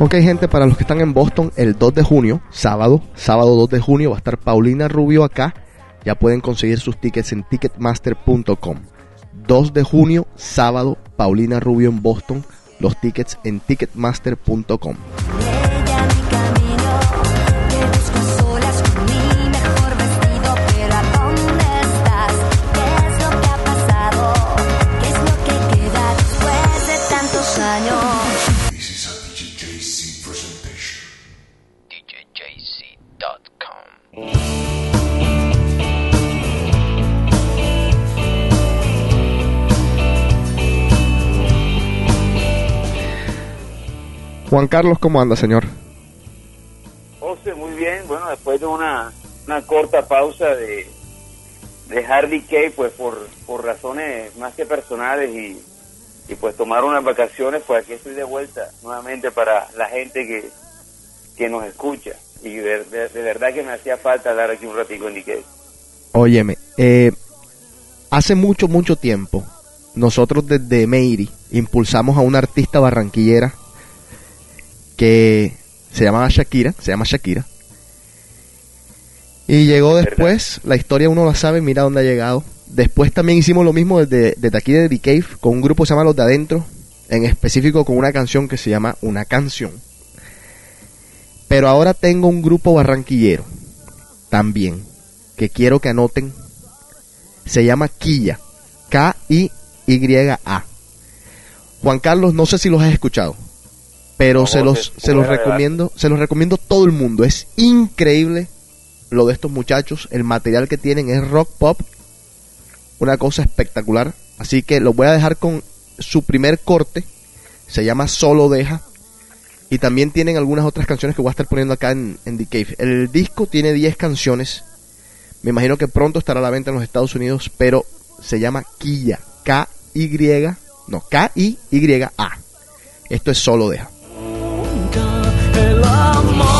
Ok, gente, para los que están en Boston, el 2 de junio, sábado, sábado 2 de junio, va a estar Paulina Rubio acá. Ya pueden conseguir sus tickets en ticketmaster.com. 2 de junio, sábado, Paulina Rubio en Boston. Los tickets en ticketmaster.com. Juan Carlos, ¿cómo anda, señor? José, muy bien. Bueno, después de una, una corta pausa de, de Hardy Kay, pues por, por razones más que personales y, y pues tomar unas vacaciones, pues aquí estoy de vuelta nuevamente para la gente que, que nos escucha. Y de, de- de verdad que me hacía falta dar aquí un ratico en DK. Óyeme, eh, hace mucho, mucho tiempo, nosotros desde Meiri impulsamos a una artista barranquillera que se llamaba Shakira, se llama Shakira. Y llegó después, la historia uno la sabe, mira dónde ha llegado. Después también hicimos lo mismo desde, desde aquí de The Cave con un grupo que se llama Los de Adentro, en específico con una canción que se llama Una Canción. Pero ahora tengo un grupo barranquillero también, que quiero que anoten. Se llama Quilla, K-I-Y-A. Juan Carlos, no sé si los has escuchado, pero se los, se los recomiendo, se los recomiendo a todo el mundo. Es increíble lo de estos muchachos, el material que tienen es rock pop, una cosa espectacular. Así que los voy a dejar con su primer corte, se llama Solo Deja. Y también tienen algunas otras canciones que voy a estar poniendo acá en, en The Cave. El disco tiene 10 canciones. Me imagino que pronto estará a la venta en los Estados Unidos, pero se llama Quilla. K-Y, no, K-I-Y-A. Esto es Solo Deja. El amor,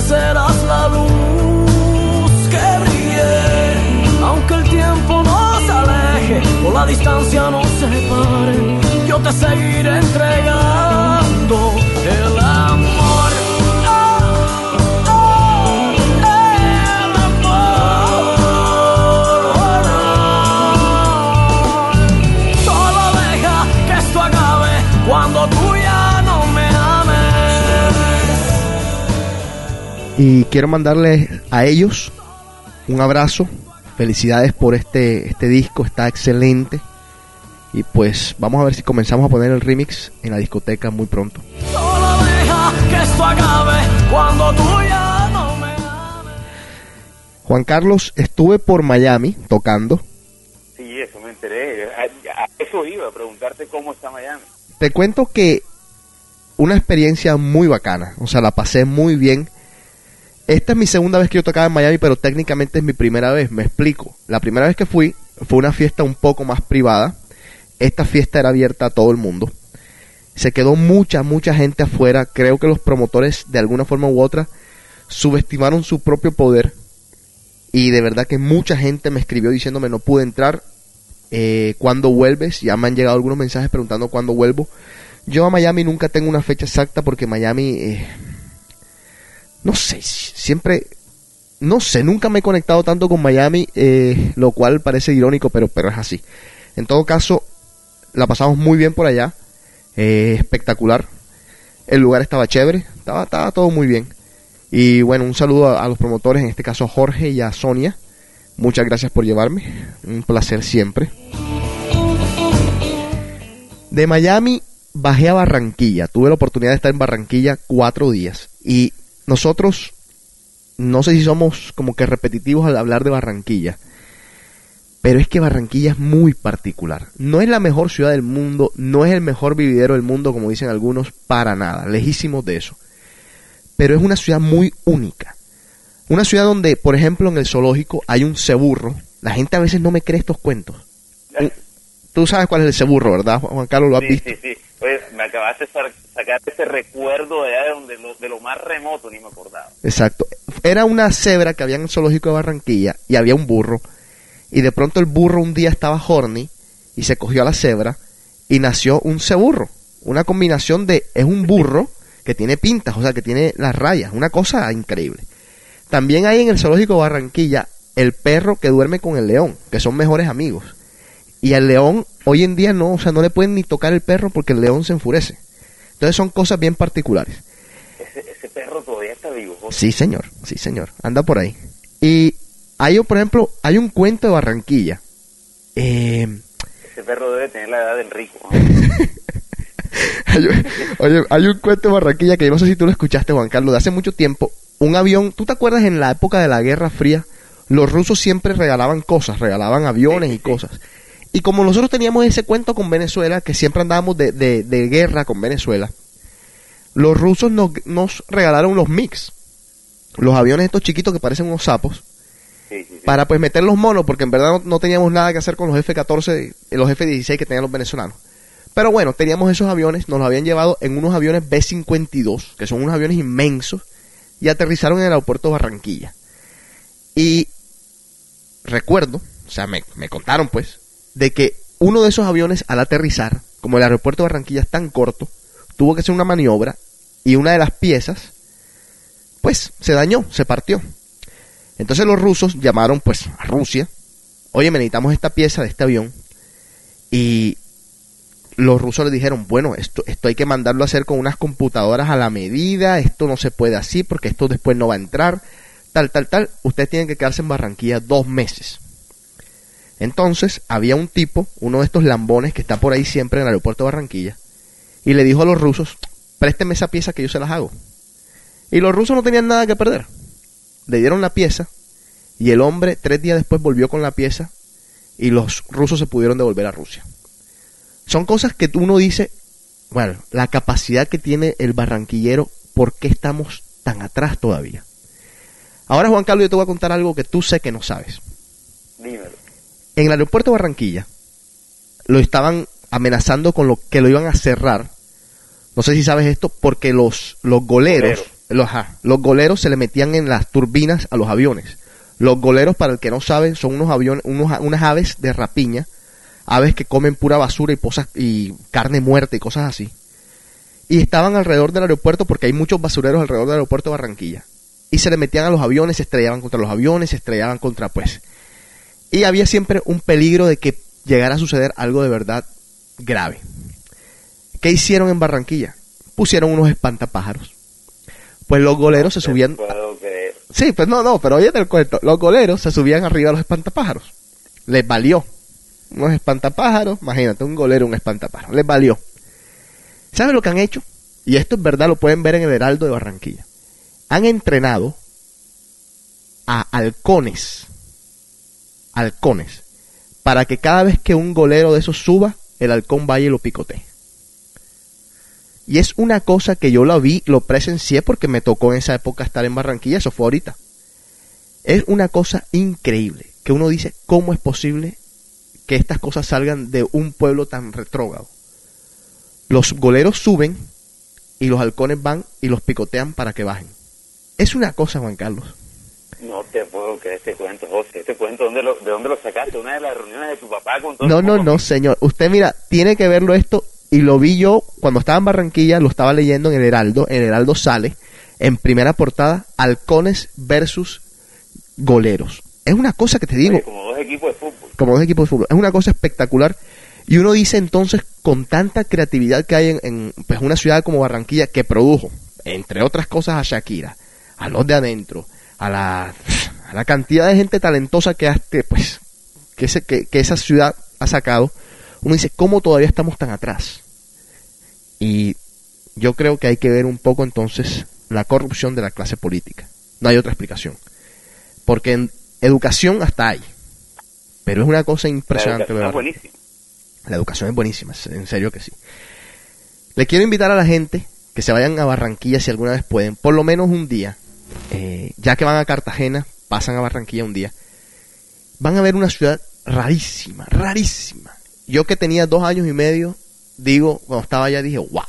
serás la luz que brille. Aunque el tiempo nos aleje o la distancia nos separe, yo te seguiré entregando Y quiero mandarles a ellos un abrazo. Felicidades por este, este disco, está excelente. Y pues vamos a ver si comenzamos a poner el remix en la discoteca muy pronto. Solo deja que esto acabe cuando tú ya no me ames. Juan Carlos, estuve por Miami tocando. Sí, eso me enteré. A, a eso iba, a preguntarte cómo está Miami. Te cuento que una experiencia muy bacana. O sea, la pasé muy bien. Esta es mi segunda vez que yo tocaba en Miami, pero técnicamente es mi primera vez. Me explico. La primera vez que fui fue una fiesta un poco más privada. Esta fiesta era abierta a todo el mundo. Se quedó mucha, mucha gente afuera. Creo que los promotores, de alguna forma u otra, subestimaron su propio poder. Y de verdad que mucha gente me escribió diciéndome no pude entrar. Eh, ¿Cuándo vuelves? Ya me han llegado algunos mensajes preguntando cuándo vuelvo. Yo a Miami nunca tengo una fecha exacta porque Miami, eh, no sé, siempre, no sé, nunca me he conectado tanto con Miami, eh, lo cual parece irónico, pero, pero es así. En todo caso, la pasamos muy bien por allá, eh, espectacular. El lugar estaba chévere, estaba, estaba todo muy bien. Y bueno, un saludo a, a los promotores, en este caso a Jorge y a Sonia. Muchas gracias por llevarme. Un placer siempre. De Miami bajé a Barranquilla. Tuve la oportunidad de estar en Barranquilla cuatro días. Y nosotros, no sé si somos como que repetitivos al hablar de Barranquilla. Pero es que Barranquilla es muy particular. No es la mejor ciudad del mundo, no es el mejor vividero del mundo, como dicen algunos, para nada, lejísimos de eso. Pero es una ciudad muy única. Una ciudad donde, por ejemplo, en el zoológico hay un ceburro. La gente a veces no me cree estos cuentos. Tú- sabes cuál es el ceburro, ¿verdad, Juan Carlos? ¿Lo has Sí, visto? sí, sí. Oye, me acabaste de sa- sacar ese recuerdo de allá de, donde lo, de lo más remoto, ni me acordaba. Exacto. Era una cebra que había en el zoológico de Barranquilla y había un burro. Y de pronto el burro un día estaba horny y se cogió a la cebra y nació un ceburro. Una combinación de, es un burro que tiene pintas, o sea, que tiene las rayas, una cosa increíble. También hay en el zoológico de Barranquilla el perro que duerme con el león, que son mejores amigos. Y al león hoy en día no, o sea, no le pueden ni tocar el perro porque el león se enfurece. Entonces son cosas bien particulares. Ese, ese perro todavía está vivo. José. Sí, señor, sí, señor. Anda por ahí. Y hay, por ejemplo, hay un cuento de Barranquilla. Eh, Ese perro debe tener la edad del rico. ¿no? hay, oye, hay un cuento de Barranquilla que yo no sé si tú lo escuchaste, Juan Carlos, de hace mucho tiempo. Un avión, ¿tú te acuerdas en la época de la Guerra Fría? Los rusos siempre regalaban cosas, regalaban aviones y cosas. Y como nosotros teníamos ese cuento con Venezuela, que siempre andábamos de, de- de guerra con Venezuela, los rusos nos, nos regalaron los MiGs, los aviones estos chiquitos que parecen unos sapos, Sí, sí, sí. para pues meter los monos, porque en verdad no, no teníamos nada que hacer con los F-14, y los F-16 que tenían los venezolanos. Pero bueno, teníamos esos aviones, nos los habían llevado en unos aviones B-52, que son unos aviones inmensos, y aterrizaron en el aeropuerto de Barranquilla. Y recuerdo, o sea, me, me contaron pues, de que uno de esos aviones al aterrizar, como el aeropuerto de Barranquilla es tan corto, tuvo que hacer una maniobra y una de las piezas, pues, se dañó, se partió. Entonces los rusos llamaron pues a Rusia, oye, necesitamos esta pieza de este avión. Y los rusos les dijeron, bueno, esto, esto hay que mandarlo a hacer con unas computadoras a la medida, esto no se puede así porque esto después no va a entrar, tal, tal, tal. Ustedes tienen que quedarse en Barranquilla dos meses. Entonces había un tipo, uno de estos lambones que está por ahí siempre en el aeropuerto de Barranquilla, y le dijo a los rusos, présteme esa pieza que yo se las hago. Y los rusos no tenían nada que perder. Le dieron la pieza y el hombre tres días después volvió con la pieza y los rusos se pudieron devolver a Rusia. Son cosas que uno dice, bueno, la capacidad que tiene el barranquillero, ¿por qué estamos tan atrás todavía? Ahora Juan Carlos yo te voy a contar algo que tú sé que no sabes. Dímelo. En el aeropuerto de Barranquilla lo estaban amenazando con lo que lo iban a cerrar. No sé si sabes esto, porque los, los goleros, Goleros. los, ajá, los goleros se le metían en las turbinas a los aviones. Los goleros, para el que no sabe, son unos aviones, unos, unas aves de rapiña, aves que comen pura basura y, posas, y carne muerta y cosas así. Y estaban alrededor del aeropuerto porque hay muchos basureros alrededor del aeropuerto de Barranquilla. Y se le metían a los aviones, se estrellaban contra los aviones, se estrellaban contra pues y había siempre un peligro de que llegara a suceder algo de verdad grave. ¿Qué hicieron en Barranquilla? Pusieron unos espantapájaros. Pues los goleros se subían... puedo creer. Sí, pues no, no, pero oye el cuento. Los goleros se subían arriba a los espantapájaros. Les valió. Unos espantapájaros, imagínate, un golero, un espantapájaro. Les valió. ¿Saben lo que han hecho? Y esto es verdad, lo pueden ver en el Heraldo de Barranquilla. Han entrenado a halcones halcones para que cada vez que un golero de esos suba, el halcón vaya y lo picotee. Y es una cosa que yo la vi, lo presencié porque me tocó en esa época estar en Barranquilla, eso fue ahorita. Es una cosa increíble, que uno dice, ¿cómo es posible que estas cosas salgan de un pueblo tan retrógrado? Los goleros suben y los halcones van y los picotean para que bajen. Es una cosa, Juan Carlos. No te puedo creer este cuento, José. Este cuento, ¿dónde lo, ¿de dónde lo sacaste? ¿Una de las reuniones de tu papá con todo No, el no, no, señor. Usted mira, tiene que verlo esto y lo vi yo cuando estaba en Barranquilla, lo estaba leyendo en el Heraldo, en el Heraldo sale en primera portada halcones versus goleros. Es una cosa que te digo, Oye, como dos equipos de fútbol. como dos equipos de fútbol, es una cosa espectacular y uno dice entonces con tanta creatividad que hay en, en, pues, una ciudad como Barranquilla que produjo, entre otras cosas, a Shakira, a los de adentro, a la, a la cantidad de gente talentosa que, hace, pues, que, ese- que, que esa ciudad ha sacado, uno dice, ¿cómo todavía estamos tan atrás? Y yo creo que hay que ver un poco entonces la corrupción de la clase política. No hay otra explicación. Porque en educación hasta hay. Pero es una cosa La impresionante. de educación es buenísima. La educación es buenísima, en serio que sí. Le quiero invitar a la gente que se vayan a Barranquilla si alguna vez pueden, por lo menos un día, eh, ya que van a Cartagena, pasan a Barranquilla un día, van a ver una ciudad rarísima, rarísima. Yo que tenía dos años y medio, digo, cuando estaba allá dije, wow,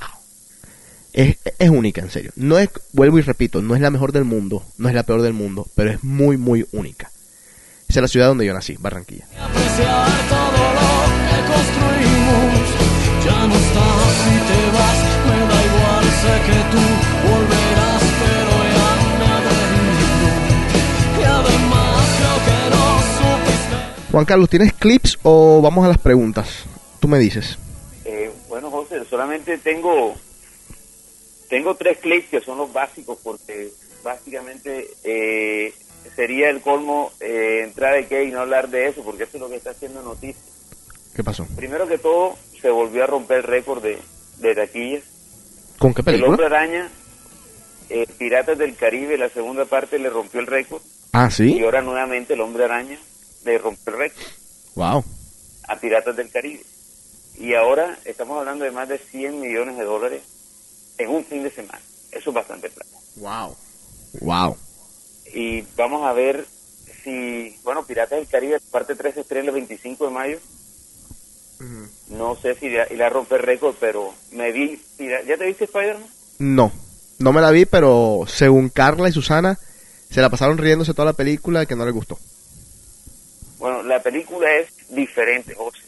es, única, en serio. No es, vuelvo y repito, no es la mejor del mundo, no es la peor del mundo, pero es muy, muy única. Esa es la ciudad donde yo nací, Barranquilla. Ya no estás si te vas, me da igual, sé que tú volverás, Juan Carlos, ¿tienes clips o vamos a las preguntas? Tú me dices. Eh, bueno, José, solamente tengo tengo tres clips que son los básicos porque básicamente eh, sería el colmo eh, entrar de qué y no hablar de eso porque eso es lo que está haciendo noticia. ¿Qué pasó? Primero que todo, se volvió a romper el récord de, de taquillas. ¿Con qué El Hombre película? Araña, eh, Piratas del Caribe, la segunda parte le rompió el récord Ah, y sí. ahora nuevamente el Hombre Araña le rompió el récord Wow. a Piratas del Caribe. Y ahora estamos hablando de más de 100 millones de dólares en un fin de semana. Eso es bastante plata. Wow. Wow. Y vamos a ver si, bueno, Piratas del Caribe, parte 3 se estrena el 25 de mayo. No sé si irá irá a romper récord, pero me vi. ¿Ya te viste Spider-Man? No. No me la vi, pero según Carla y Susana, se la pasaron riéndose toda la película que no les gustó. Bueno, la película es diferente, José.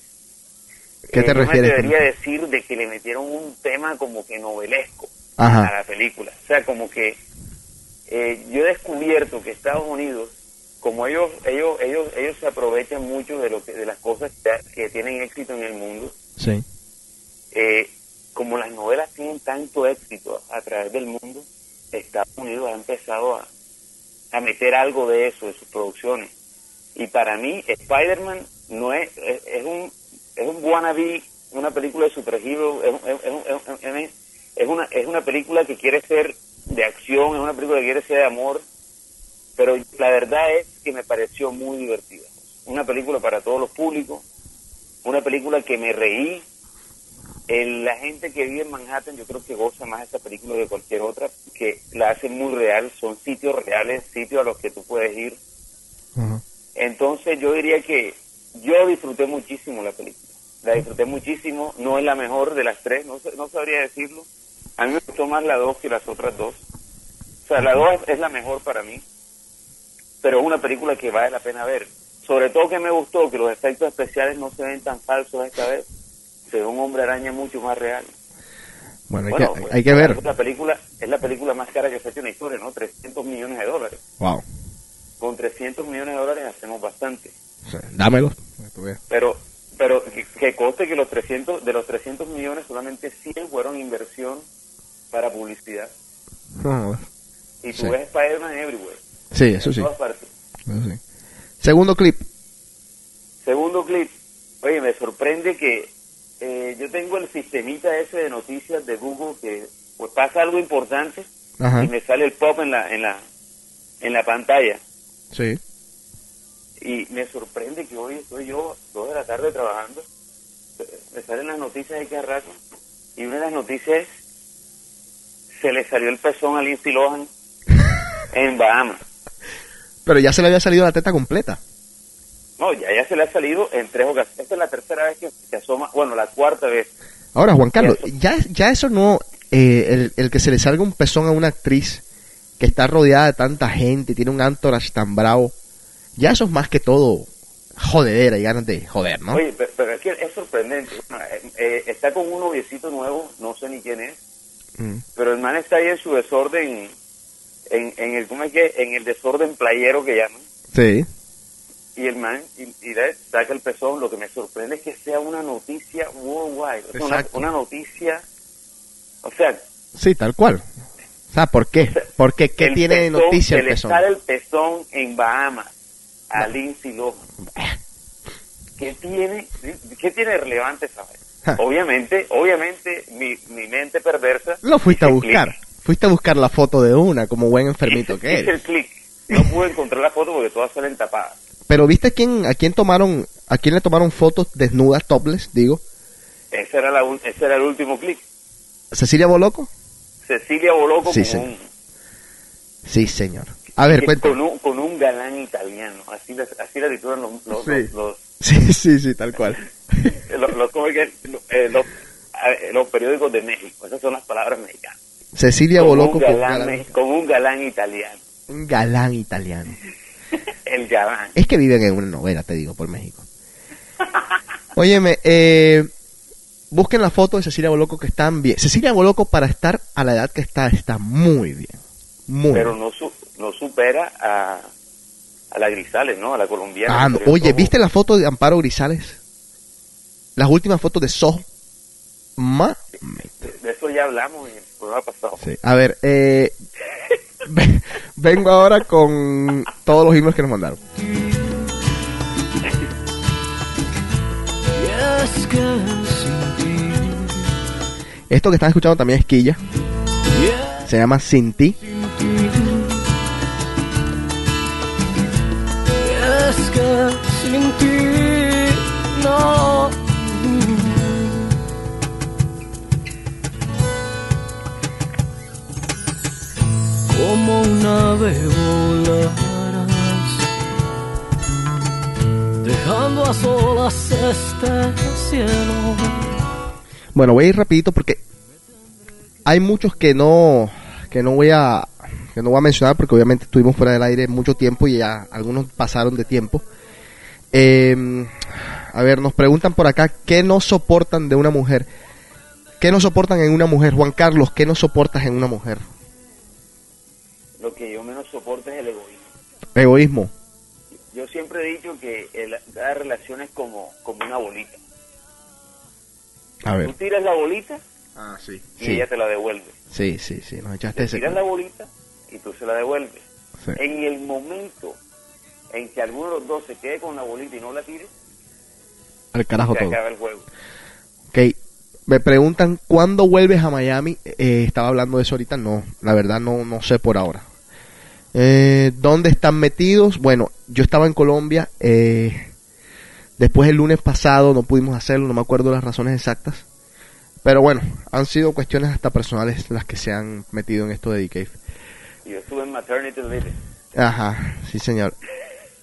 ¿Qué te Eh, yo refieres? me debería decir de que le metieron un tema como que novelesco Ajá. a la película. O sea, como que eh, yo he descubierto que Estados Unidos, como ellos ellos ellos ellos se aprovechan mucho de lo que, de las cosas que, que tienen éxito en el mundo, Sí. eh, como las novelas tienen tanto éxito a través del mundo, Estados Unidos ha empezado a, a meter algo de eso en sus producciones. Y para mí, Spider-Man no es, es, es un es un wannabe, una película de superhéroes, es, es, es, una es una película que quiere ser de acción, es una película que quiere ser de amor, pero la verdad es que me pareció muy divertida. Una película para todos los públicos, una película que me reí, el- la gente que vive en Manhattan yo creo que goza más esta película que cualquier otra, que la hace muy real, son sitios reales, sitios a los que tú puedes ir. Entonces yo diría que yo disfruté muchísimo la película, la disfruté muchísimo, no es la mejor de las tres, no, no sabría decirlo. A mí me gustó más la dos que las otras dos. O sea, la dos es la mejor para mí, pero es una película que vale la pena ver. Sobre todo que me gustó que los efectos especiales no se ven tan falsos esta vez, se ve un hombre araña mucho más real. Bueno, hay, Bueno, que, pues, que ver. La película es la película más cara que se ha hecho en la historia, ¿no? 300 millones de dólares. Wow. Con 300 millones de dólares hacemos bastante. Dámelo. Pero pero que, que conste que los 300 de los 300 millones solamente 100 fueron inversión para publicidad. Ah, Y tú Sí. ves Spider-Man everywhere. Sí, eso en sí. todas partes. Eso sí. Segundo clip. Segundo clip. Oye, me sorprende que eh, yo tengo el sistemita ese de noticias de Google que pues pasa algo importante Ajá. y me sale el pop en la en la en la pantalla Sí. y me sorprende que hoy estoy yo dos de la tarde trabajando. Me salen las noticias de cada rato y una de las noticias es se le salió el pezón a Lindsay Lohan en Bahamas. Pero ya se le había salido la teta completa. no ya ya se le ha salido en tres ocasiones. Esta es la tercera vez que se asoma bueno la cuarta vez. Ahora, Juan Carlos, ya, ya eso no, eh, el, el que se le salga un pezón a una actriz que está rodeada de tanta gente, tiene un entourage tan bravo, ya eso es más que todo jodedera y ganas de joder, ¿no? Oye, pero, es que es sorprendente. Eh, eh, está con un noviecito nuevo, no sé ni quién es, Mm. pero el man está ahí en su desorden, en, en el, ¿cómo es que? En el desorden playero que llaman. Sí, Y el man, y, y saca el pezón. Lo que me sorprende es que sea una noticia worldwide. O sea, una, una noticia, o sea, sí, tal cual. Sea, ¿por qué? ¿Por qué? ¿Qué El tiene de noticia el le pezón? el pezón en Bahamas a Lindsay Lohan. ¿Qué tiene, ¿Qué tiene relevante saber? Ja. Obviamente, obviamente, mi, mi mente perversa. Lo fuiste a buscar. clic. Fuiste a buscar la foto de una, como buen enfermito Hice- que hice el eres. clic. No pude encontrar la foto porque todas salen tapadas. Pero ¿viste a quién, a quién tomaron, a quién le tomaron fotos desnudas, topless, digo? Ese era, la, ese era el último clic. ¿Cecilia Boloco? Cecilia Boloco Sí, con, señor. un, Sí, señor. A ver, con, un, con un galán italiano. Así la, así la titulan los, los, Sí. los, Sí, sí, sí, tal cual. los, los-. Eh, los- los periódicos de México. Esas son las palabras mexicanas. Cecilia Con Boloco un, con galán, con un galán italiano. un galán italiano. El galán. Es que viven en una novela, te digo, por México. Óyeme, eh, busquen la foto de Cecilia Boloco que están bien. Cecilia Boloco para estar a la edad que está, está muy bien. Muy Pero bien. no, su- no supera a, a la Grisales, ¿no? A la colombiana. Ah, no. Oye, como- ¿viste la foto de Amparo Grisales? Las últimas fotos de Soho. Ma. De eso ya hablamos en el programa pasado. Sí. A ver, eh, ve- vengo ahora con todos los emails que nos mandaron. Y Esto que están escuchando también es Quilla. Se llama Sin ti. es que sin ti no. Como un ave volarás, dejando a solas este cielo. Bueno, voy a ir rapidito porque hay muchos que no que no voy a que no voy a mencionar porque obviamente estuvimos fuera del aire mucho tiempo y ya algunos pasaron de tiempo. Eh, a ver, nos preguntan por acá qué no soportan de una mujer. ¿Qué no soportan en una mujer? Juan Carlos, ¿qué no soportas en una mujer? Lo que yo menos soporto es el egoísmo. Egoísmo. Yo siempre he dicho que el, cada relación es como, como una bolita. A Tú tiras la bolita Ah, sí. y Sí, ella te la devuelve. sí, sí, sí, nos echaste Te ese. tiras la bolita y tú se la devuelves. Sí. En el momento en que alguno de los dos se quede con la bolita y no la tire, Al carajo se todo. acaba el juego. Ok, me preguntan cuándo vuelves a Miami. Eh, estaba hablando de eso ahorita. No, la verdad no, no sé por ahora. Eh, ¿Dónde están metidos? Bueno, yo estaba en Colombia. eh, después el lunes pasado no pudimos hacerlo. No me acuerdo las razones exactas. Pero bueno, han sido cuestiones hasta personales las que se han metido en esto de D-Cave. Yo estuve en maternity leave. Ajá, sí señor.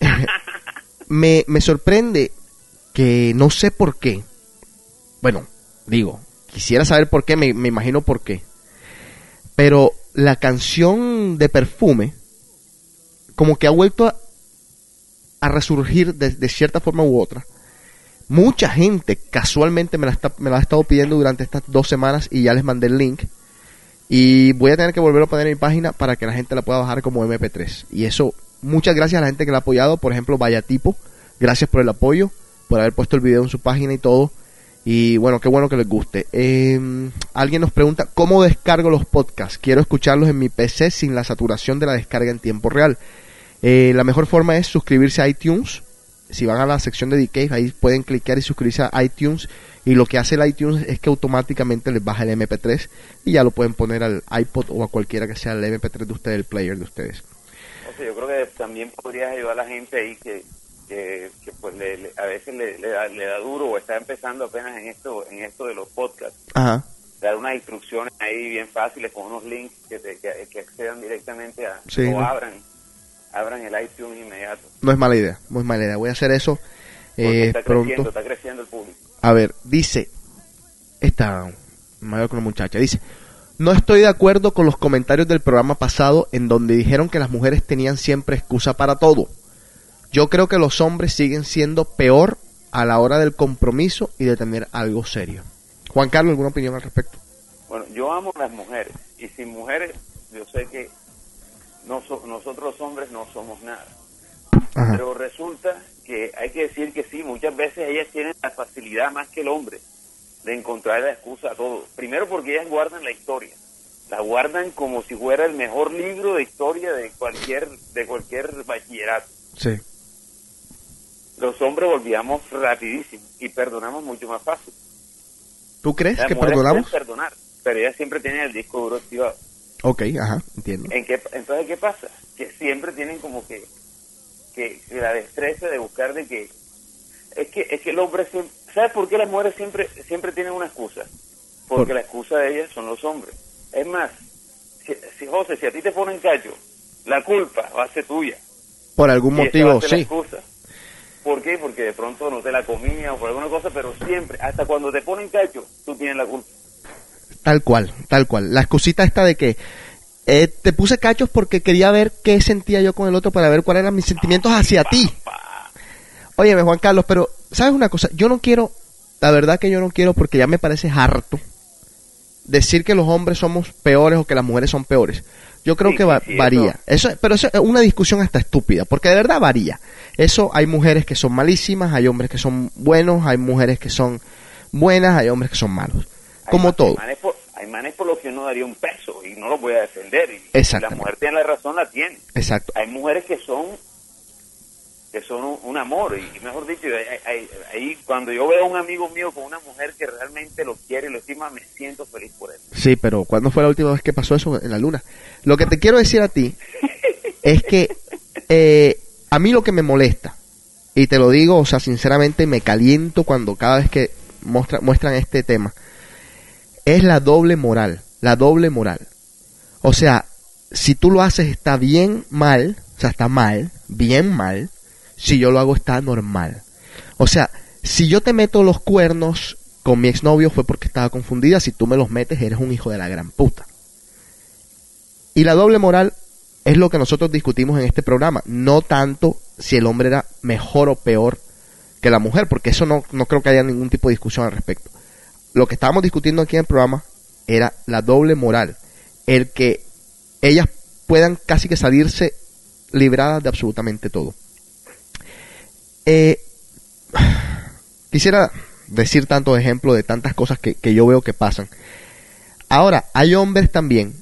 me, me sorprende que no sé por qué. Bueno, digo, quisiera saber por qué, me, me imagino por qué. Pero la canción de perfume, como que ha vuelto a, a resurgir de, cierta forma u otra. Mucha gente casualmente me la, está, me la ha estado pidiendo durante estas dos semanas y ya les mandé el link. Y voy a tener que volverlo a poner en mi página para que la gente la pueda bajar como MP3. Y eso, muchas gracias a la gente que la ha apoyado. Por ejemplo, Vaya Tipo, gracias por el apoyo, por haber puesto el video en su página y todo. Y bueno, qué bueno que les guste. Eh, alguien nos pregunta, ¿cómo descargo los podcasts? Quiero escucharlos en mi PC sin la saturación de la descarga en tiempo real. Eh, la mejor forma es suscribirse a iTunes. Si van a la sección de ahí pueden clicar y suscribirse a iTunes. Y lo que hace el iTunes es que automáticamente les baja el MP3 y ya lo pueden poner al iPod o a cualquiera que sea el MP3 de ustedes, el player de ustedes. O sea, yo creo que también podrías ayudar a la gente ahí que, que, que, pues le, le- a veces le, le da, le da duro o está empezando apenas en esto en esto de los podcasts. Ajá. Dar unas instrucciones ahí bien fáciles con unos links que, te, que, que accedan directamente a Sí, o abran abran el iTunes inmediato. No es mala idea, no es mala idea. Voy a hacer eso eh, está creciendo, está creciendo el público. A ver, dice, esta mayor con una muchacha, dice, no estoy de acuerdo con los comentarios del programa pasado en donde dijeron que las mujeres tenían siempre excusa para todo. Yo creo que los hombres siguen siendo peor a la hora del compromiso y de tener algo serio. Juan Carlos, ¿alguna opinión al respecto? Bueno, yo amo a las mujeres y sin mujeres yo sé que no so- nosotros los hombres no somos nada. Ajá. Pero resulta que hay que decir que sí, muchas veces ellas tienen la facilidad más que el hombre de encontrar la excusa a todo. Primero porque ellas guardan la historia. la guardan como si fuera el mejor libro de historia de cualquier de cualquier bachillerato. Sí. Los hombres olvidamos rapidísimo y perdonamos mucho más fácil. ¿Tú crees Las que perdonamos? perdonar, pero ellas siempre tienen el disco duro activado. Ok, ajá, entiendo. ¿En qué, entonces, ¿qué pasa? Que siempre tienen como que, que, que la destreza de buscar de que... Es que, es que el hombre siempre... ¿Sabes por qué las mujeres siempre, siempre tienen una excusa? Porque Por- la excusa de ellas son los hombres. Es más, si, si, José, si a ti te ponen cacho, la culpa va a ser tuya. Por algún Y motivo, sí. excusa. ¿Por qué? Porque de pronto no te la comía o por alguna cosa, pero siempre, hasta cuando te ponen cacho, tú tienes la culpa. Tal cual, tal cual. La excusita esta de que eh, te puse cachos porque quería ver qué sentía yo con el otro para ver cuáles eran mis sentimientos hacia ti. Óyeme, Juan Carlos, pero ¿sabes una cosa? Yo no quiero, la verdad que yo no quiero porque ya me parece harto decir que los hombres somos peores o que las mujeres son peores. Yo creo Sí, que va- sí, sí, varía. eso- Eso, pero eso es una discusión hasta estúpida, porque de verdad varía. Eso hay mujeres que son malísimas, hay hombres que son buenos, hay mujeres que son buenas, hay hombres que son malos. Como todo. Hay manes, por, hay manes por los que uno daría un peso y no lo voy a defender. Y, y la mujer tiene la razón, la tiene. Exacto. Hay mujeres que son que son un, un amor y, mejor dicho, ahí cuando yo veo a un amigo mío con una mujer que realmente lo quiere y lo estima, me siento feliz por él. Sí, pero ¿cuándo fue la última vez que pasó eso en la luna? Lo que te quiero decir a ti es que eh, a mí lo que me molesta, y te lo digo, o sea, sinceramente me caliento cuando cada vez que muestra- muestran este tema, es la doble moral, la doble moral. O sea, si tú lo haces está bien mal, o sea, está mal, bien mal, si yo lo hago está normal. O sea, si yo te meto los cuernos con mi exnovio fue porque estaba confundida, si tú me los metes eres un hijo de la gran puta. Y la doble moral es lo que nosotros discutimos en este programa, no tanto si el hombre era mejor o peor que la mujer, porque eso no, no creo que haya ningún tipo de discusión al respecto. Lo que estábamos discutiendo aquí en el programa era la doble moral, el que ellas puedan casi que salirse libradas de absolutamente todo. Eh, quisiera decir tantos ejemplos de tantas cosas que, que yo veo que pasan. Ahora, hay hombres también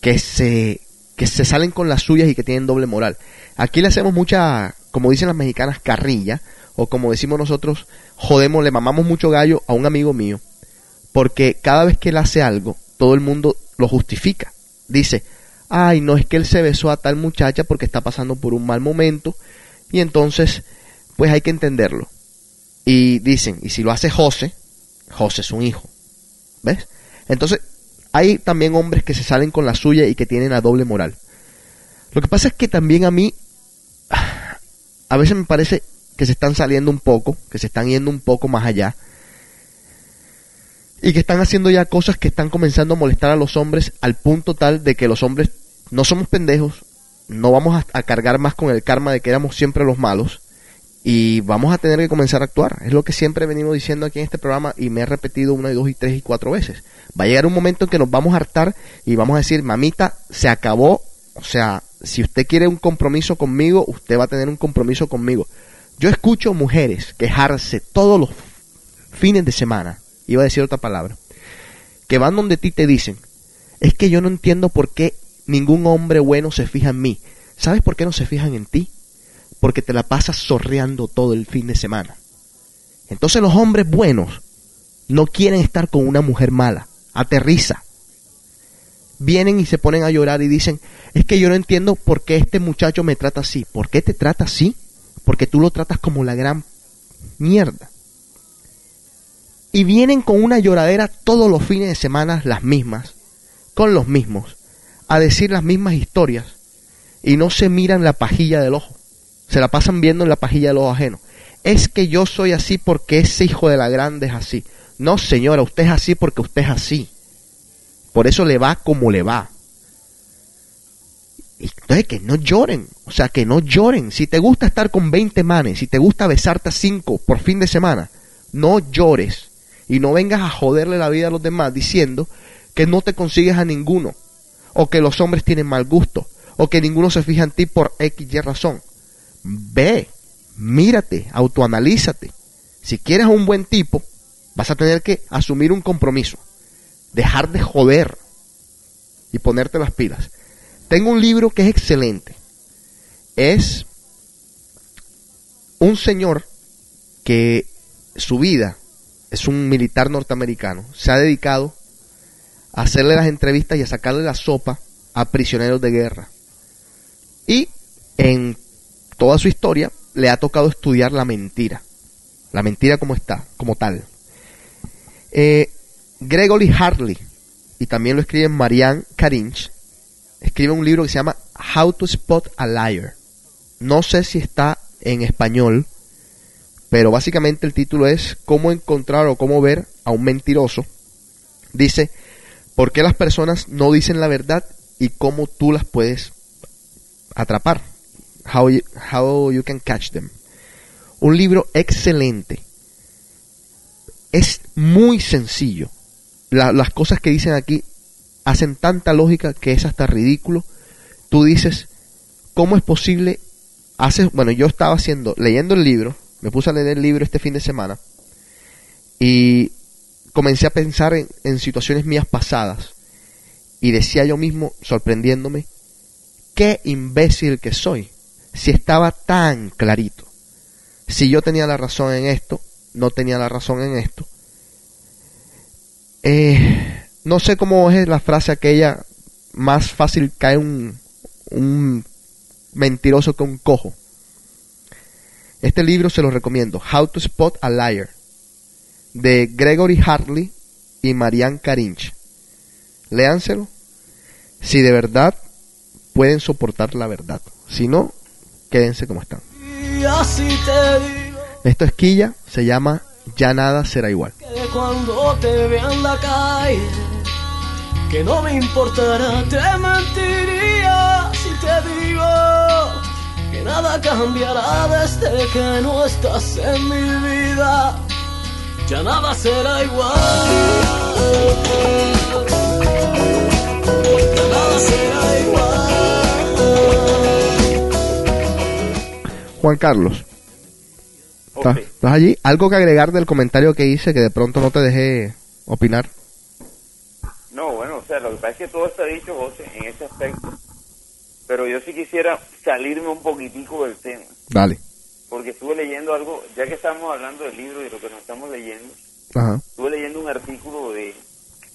que se, que se salen con las suyas y que tienen doble moral. Aquí le hacemos mucha, como dicen las mexicanas, carrilla, o como decimos nosotros, jodemos, le mamamos mucho gallo a un amigo mío, porque cada vez que él hace algo, todo el mundo lo justifica. Dice, ay, no es que él se besó a tal muchacha porque está pasando por un mal momento, y entonces, pues hay que entenderlo. Y dicen, y si lo hace José, José es un hijo. ¿Ves? Entonces, hay también hombres que se salen con la suya y que tienen la doble moral. Lo que pasa es que también a mí, a veces me parece que se están saliendo un poco, que se están yendo un poco más allá. Y que están haciendo ya cosas que están comenzando a molestar a los hombres al punto tal de que los hombres no somos pendejos, no vamos a, cargar más con el karma de que éramos siempre los malos y vamos a tener que comenzar a actuar. Es lo que siempre venimos diciendo aquí en este programa y me he repetido una y dos y tres y cuatro veces. Va a llegar un momento en que nos vamos a hartar y vamos a decir, mamita, se acabó. O sea, si usted quiere un compromiso conmigo, usted va a tener un compromiso conmigo. Yo escucho mujeres quejarse todos los fines de semana, iba a decir otra palabra, que van donde ti te dicen, es que yo no entiendo por qué ningún hombre bueno se fija en mí. ¿Sabes por qué no se fijan en ti? Porque te la pasas sorreando todo el fin de semana. Entonces los hombres buenos no quieren estar con una mujer mala. Aterriza. Vienen y se ponen a llorar y dicen, es que yo no entiendo por qué este muchacho me trata así. ¿Por qué te trata así? Porque tú lo tratas como la gran mierda. Y vienen con una lloradera todos los fines de semana, las mismas, con los mismos, a decir las mismas historias. Y no se miran la pajilla del ojo. Se la pasan viendo en la pajilla del ojo ajeno. Es que yo soy así porque ese hijo de la grande es así. No, señora, usted es así porque usted es así. Por eso le va como le va. Entonces que no lloren, o sea, que no lloren. Si te gusta estar con 20 manes, si te gusta besarte a 5 por fin de semana, no llores. Y no vengas a joderle la vida a los demás diciendo que no te consigues a ninguno. O que los hombres tienen mal gusto. O que ninguno se fija en ti por X y razón. Ve, mírate, autoanalízate. Si quieres un buen tipo, vas a tener que asumir un compromiso. Dejar de joder. y ponerte las pilas. Tengo un libro que es excelente. Es un señor que su vida es un militar norteamericano. Se ha dedicado a hacerle las entrevistas y a sacarle la sopa a prisioneros de guerra. Y en toda su historia le ha tocado estudiar la mentira. La mentira como está, como tal. Eh, Gregory Hartley, y también lo escribe Marianne Karinch, escribe un libro que se llama How to Spot a Liar. No sé si está en español, pero básicamente el título es Cómo encontrar o cómo ver a un mentiroso. Dice, ¿por qué las personas no dicen la verdad y cómo tú las puedes atrapar? How you, how you can catch them. Un libro excelente. Es muy sencillo. La- las cosas que dicen aquí hacen tanta lógica que es hasta ridículo. Tú dices, ¿cómo es posible? Haces, bueno, yo estaba haciendo, leyendo el libro, me puse a leer el libro este fin de semana y comencé a pensar en, situaciones mías pasadas y decía yo mismo, sorprendiéndome, qué imbécil que soy, si estaba tan clarito. Si yo tenía la razón en esto, no tenía la razón en esto. Eh, no sé cómo es la frase aquella, más fácil cae un, un mentiroso que un cojo. Este libro se lo recomiendo, How to Spot a Liar, de Gregory Hartley y Marianne Karinch. Léanselo si de verdad pueden soportar la verdad. Si no, quédense como están. Esto es Quilla, se llama Ya nada será igual. cuando te vea en la calle, que no me importará, te mentiría si te digo nada cambiará desde que no estás en mi vida. Ya nada será igual. Ya nada será igual. Juan Carlos, ¿estás, estás allí? ¿Algo que agregar del comentario que hice que de pronto no te dejé opinar? No, bueno, o sea, lo que pasa es que todo está dicho, José, en ese aspecto. Pero yo sí quisiera salirme un poquitico del tema, Dale. porque estuve leyendo algo, ya que estamos hablando del libro y de lo que nos estamos leyendo, Ajá. estuve leyendo un artículo de,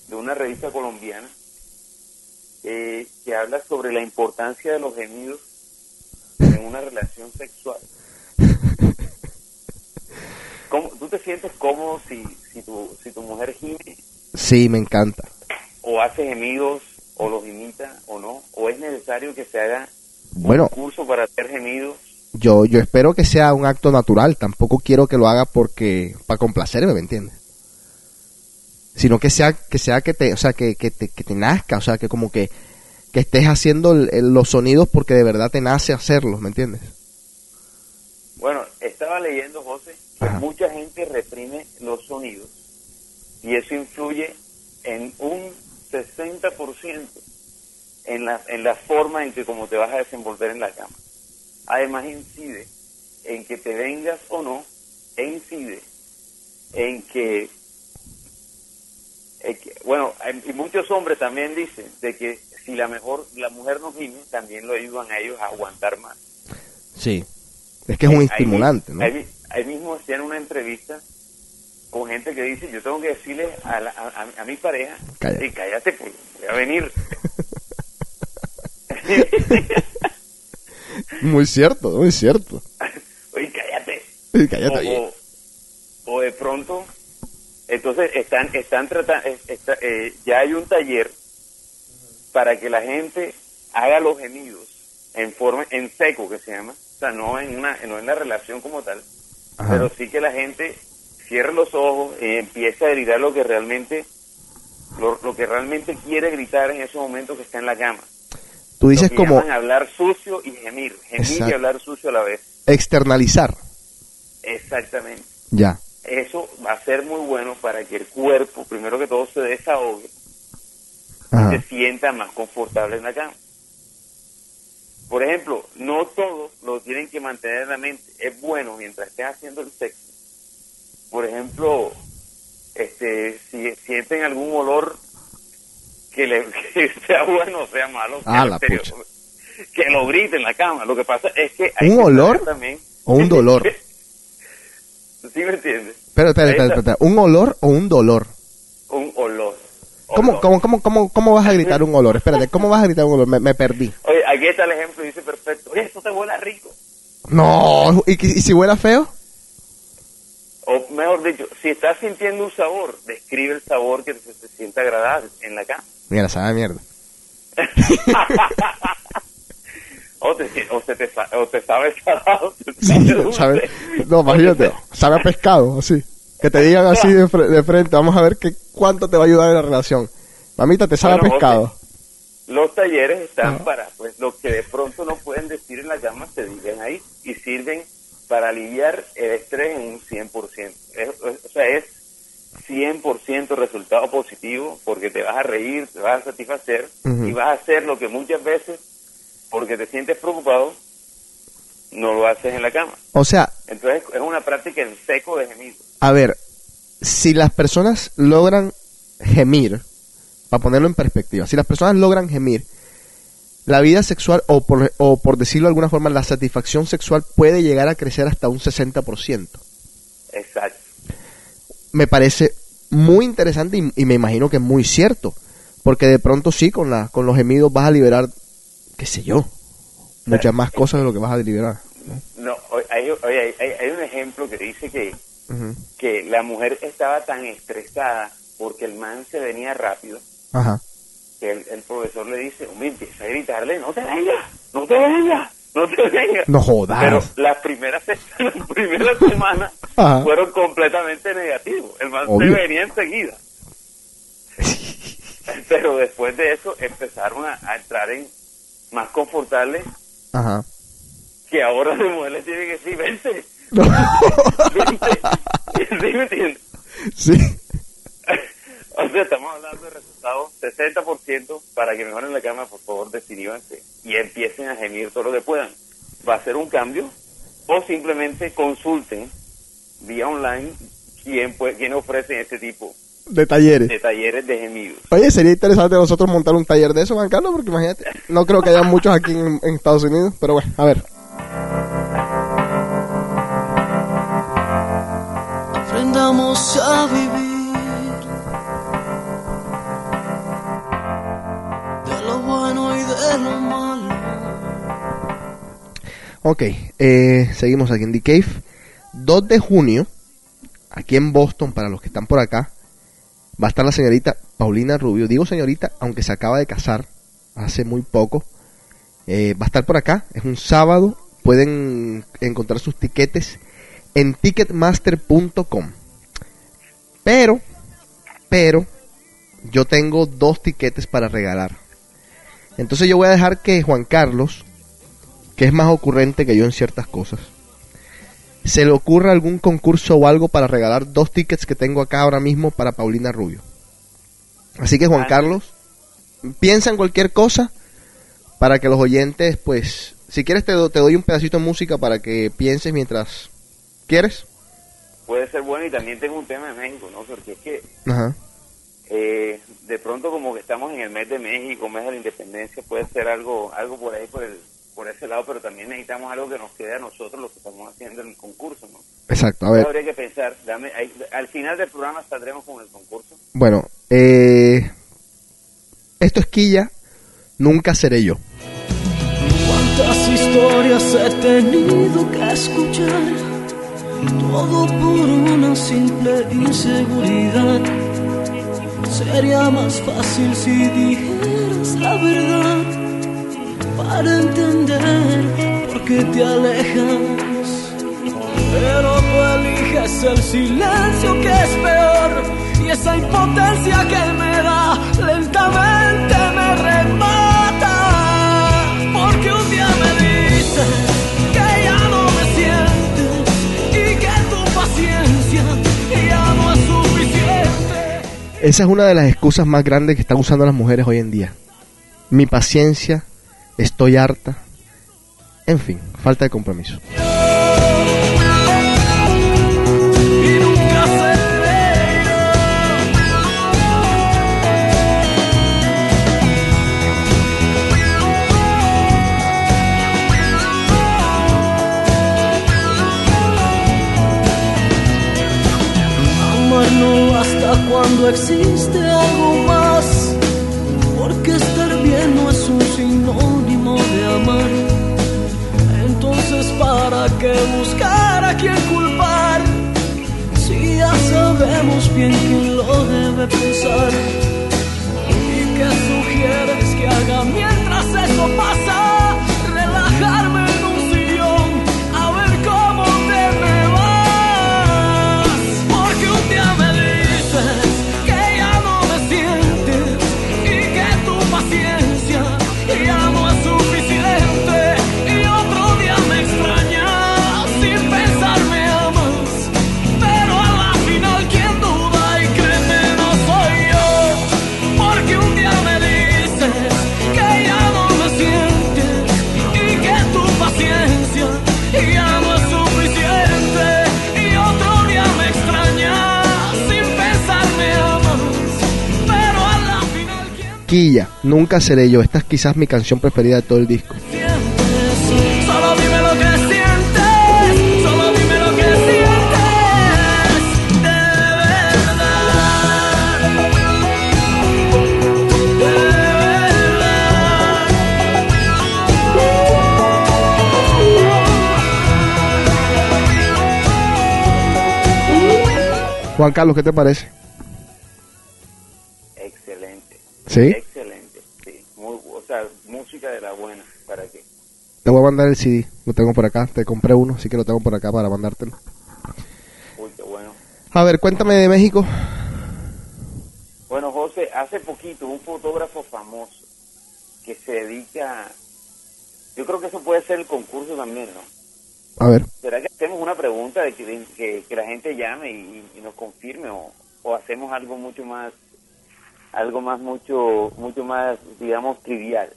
de una revista colombiana eh, que habla sobre la importancia de los gemidos en una relación sexual. ¿Cómo, ¿Tú te sientes cómodo si, si, tu, si tu mujer gime Sí, me encanta. o hace gemidos o los imita o no? ¿O es necesario que se haga Bueno, un curso para hacer gemidos? yo, yo espero que sea un acto natural. Tampoco quiero que lo haga porque para complacerme, ¿me entiendes? Sino que sea que sea que te, o sea, que, que te, que te nazca, o sea, que como que, que estés haciendo el- el- los sonidos porque de verdad te nace hacerlos, ¿me entiendes? Bueno, estaba leyendo, José, que Ajá. mucha gente reprime los sonidos y eso influye en un 60% en la, en la forma en que como te vas a desenvolver en la cama. Además incide en que te vengas o no, e incide en que, en que- bueno, y muchos hombres también dicen de que si la mejor la mujer no gime, también lo ayudan a ellos a aguantar más. Sí. Es que es un Ahí- estimulante, ¿no? Ahí, mi- ahí mismo hacían una entrevista con gente que dice, yo tengo que decirle a, la- a, mi pareja, Cállate. "Sí, cállate, pues voy a venir. Muy cierto, muy cierto. Oye, cállate. Cállate o, o- o de pronto, entonces están, están tratando, ya hay un taller para que la gente haga los gemidos en forma, en seco que se llama, o sea, no en una, no en la relación como tal, Ajá. pero sí que la gente cierre los ojos y empiece a gritar lo que realmente lo, lo que realmente quiere gritar en ese momento que está en la cama. Tú Lo dices que como hablar sucio y gemir, gemir Exacto. y hablar sucio a la vez. externalizar. Exactamente. Ya. Eso va a ser muy bueno para que el cuerpo, primero que todo, se desahogue se Ajá. sienta más confortable en la cama. Por ejemplo, no todos lo tienen que mantener en la mente. Es bueno mientras estés haciendo el sexo. Por ejemplo, este, si sienten algún olor que le, que sea bueno o sea malo. Ah, que la lo grite en la cama. Lo que pasa es que... hay ¿Un que olor También, o un dolor? ¿Sí me entiendes? Espera, espera, espera, espera. ¿Un olor o un dolor? Un olor. ¿Cómo, cómo, cómo, cómo, cómo vas a gritar un olor? Espérate, ¿cómo vas a gritar un olor? Me, me perdí. Oye, aquí está el ejemplo, dice perfecto. Oye, esto te huele rico. No, ¿y, y si huele feo? O mejor dicho, si estás sintiendo un sabor, describe el sabor que se, se siente agradable en la cama. Mira, sabe mierda. o, te, o, se te, o te sabe salado. te Sí, sabe dulce. sabe, no, imagínate, sabe a pescado, así. Que te digan así de, de frente, vamos a ver que cuánto te va a ayudar en la relación. Mamita, te sabe a pescado. Los talleres están Ajá. para, pues, lo que de pronto no pueden decir en la cama, se digan ahí y sirven para aliviar el estrés en un 100%. Es- es- o sea, es 100% resultado positivo porque te vas a reír, te vas a satisfacer y vas a hacer lo que muchas veces, porque te sientes preocupado, no lo haces en la cama. O sea, Entonces es una práctica en seco de gemido. a ver, si las personas logran gemir, para ponerlo en perspectiva, si las personas logran gemir, la vida sexual, o por, o por decirlo de alguna forma, la satisfacción sexual puede llegar a crecer hasta un 60%. Exacto. me parece muy interesante y, y me imagino que es muy cierto. Porque de pronto sí, con, la, con los gemidos vas a liberar, qué sé yo, muchas más cosas de lo que vas a liberar. No, hay, oye, hay- hay- hay un ejemplo que dice que que la mujer estaba tan estresada porque el man se venía rápido Ajá. Que el, el profesor le dice, hombre, empieza a gritarle, no te vengas, no te vengas, no te vengas. No jodas. Pero las primeras, las primeras semanas Ajá. fueron completamente negativos. El man Obvio. se venía enseguida. Pero después de eso empezaron a, a entrar en más confortables Ajá. que ahora la mujer le tiene que decir, vente, No. vente. ¿Sí me entiendes? sí. O sea, estamos hablando de resultados 60% para que mejoren la cama, por favor, desiníbanse y empiecen a gemir todo lo que puedan. Va a ser un cambio o simplemente consulten vía online quién, puede, quién ofrece este tipo De talleres. de talleres de gemidos. Oye, sería interesante nosotros montar un taller de eso, Juan Carlos, porque imagínate, no creo que haya muchos aquí en, en Estados Unidos, pero bueno, a ver. Aprendamos a vivir Ok, eh, seguimos aquí en The Cave. 2 de junio, aquí en Boston, para los que están por acá, va a estar la señorita Paulina Rubio. Digo señorita, aunque se acaba de casar hace muy poco. Eh, va a estar por acá, es un sábado. Pueden encontrar sus tiquetes en ticketmaster.com. Pero, pero, yo tengo dos tiquetes para regalar. Entonces yo voy a dejar que Juan Carlos que es más ocurrente que yo en ciertas cosas, se le ocurra algún concurso o algo para regalar dos tickets que tengo acá ahora mismo para Paulina Rubio. Así que Juan Carlos, piensa en cualquier cosa para que los oyentes, pues, si quieres te, do- te doy un pedacito de música para que pienses mientras quieres. Puede ser bueno y también tengo un tema de México, ¿no? Porque es que Ajá. Eh, de pronto como que estamos en el mes de México, mes de la independencia, puede ser algo algo por ahí, por el por ese lado, pero también necesitamos algo que nos quede a nosotros, lo que estamos haciendo en el concurso, ¿no? Exacto, a ver. Habría que pensar, dame, ahí- al final del programa saldremos con el concurso. Bueno, eh, esto es Quilla, nunca seré yo. Cuántas historias he tenido que escuchar, todo por una simple inseguridad. Sería más fácil si dijeras la verdad para entender por qué te alejas. Pero tú eliges el silencio que es peor y esa impotencia que me da lentamente me remata. Esa es una de las excusas más grandes que están usando las mujeres hoy en día. Mi paciencia, estoy harta. En fin, falta de compromiso. Mundo existe algo más, porque estar bien no es un sinónimo de amar. Entonces, ¿para qué buscar a quien culpar? Si ya sabemos bien quién lo debe pensar. ¿Y qué sugieres que haga mientras eso pasa? Nunca seré yo. Esta es quizás mi canción preferida de todo el disco. sientes, solo dime lo que sientes, solo dime lo que sientes de verdad, de Juan Carlos, ¿qué te parece? Excelente. ¿Sí? Excelente. Sí. Muy, o sea, música de la buena. ¿Para qué? Te voy a mandar el CD. Lo tengo por acá. Te compré uno, así que lo tengo por acá para mandártelo. Uy, qué bueno. A ver, cuéntame de México. Bueno, José, hace poquito un fotógrafo famoso que se dedica... Yo creo que eso puede ser el concurso también, ¿no? A ver. ¿Será que hacemos una pregunta de que, que, que la gente llame y, y nos confirme o, o hacemos algo mucho más, algo más mucho, mucho más, digamos, trivial?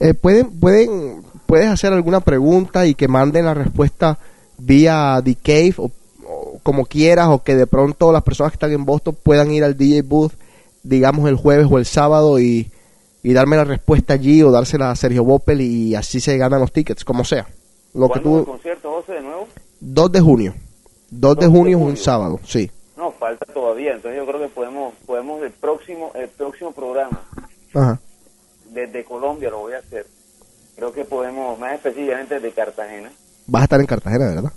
Eh, pueden, pueden, puedes hacer alguna pregunta y que manden la respuesta vía The Cave o, o como quieras o que de pronto las personas que están en Boston puedan ir al DJ booth, digamos el jueves o el sábado y, y darme la respuesta allí o dársela a Sergio Boppel y así se ganan los tickets, como sea. Lo que ¿Cuándo es el tú, concierto, José, de nuevo? 2 de junio. 2 de de junio es un sábado, sí. No, falta todavía. Entonces yo creo que podemos, podemos el próximo, el próximo programa Ajá. Desde Colombia lo voy a hacer. Creo que podemos, más específicamente desde Cartagena, Vas a estar en Cartagena, ¿verdad?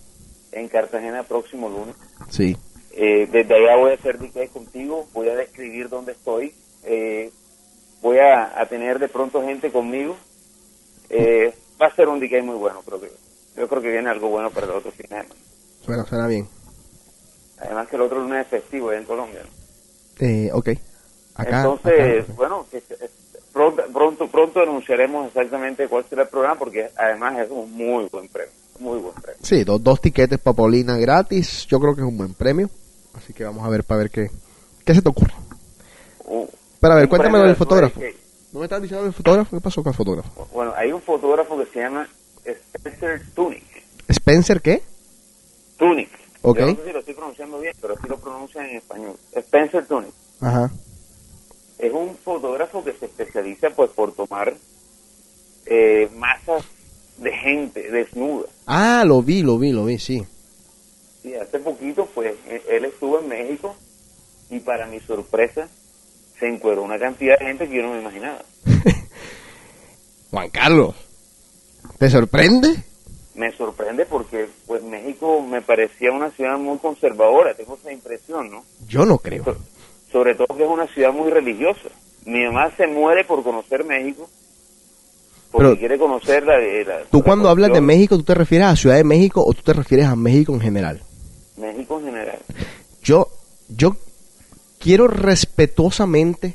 en Cartagena próximo lunes. Sí. Eh, desde allá voy a hacer DK contigo, voy a describir dónde estoy, eh, voy a, a tener de pronto gente conmigo. Eh, va a ser un DK muy bueno, creo que. Yo creo que viene algo bueno para el otro fin de semana. Suena, suena bien. Además que el otro lunes es festivo en Colombia. ¿no? Eh, ok. Acá, Entonces, acá. bueno, pronto, pronto, pronto anunciaremos exactamente cuál será el programa porque además es un muy buen premio, muy buen premio. Sí, dos, dos tiquetes para Paulina gratis. Yo creo que es un buen premio. Así que vamos a ver para ver qué, qué se te ocurre. Pero a ver, cuéntame lo del de fotógrafo. 9K. ¿No me estás diciendo del fotógrafo? ¿Qué pasó con el fotógrafo? Bueno, hay un fotógrafo que se llama Spencer Tunic. ¿Spencer qué? Tunic. Ok. Yo no sé si lo estoy pronunciando bien, pero sí lo pronuncian en español. Spencer Tunic. Ajá. Es un fotógrafo que se especializa pues por tomar eh, masas de gente desnuda. Ah, lo vi, lo vi, lo vi, sí. Y hace poquito pues e- él estuvo en México y para mi sorpresa se encueró una cantidad de gente que yo no me imaginaba. Juan Carlos, ¿te sorprende? Me sorprende porque pues México me parecía una ciudad muy conservadora, tengo esa impresión, ¿no? Yo no creo. So- sobre todo que es una ciudad muy religiosa. Mi mamá se muere por conocer México, porque Pero- quiere conocer la... la- Tú la cuando hablas de. México, ¿tú te refieres a Ciudad de México o tú te refieres a México en general? México en general. Yo, yo quiero respetuosamente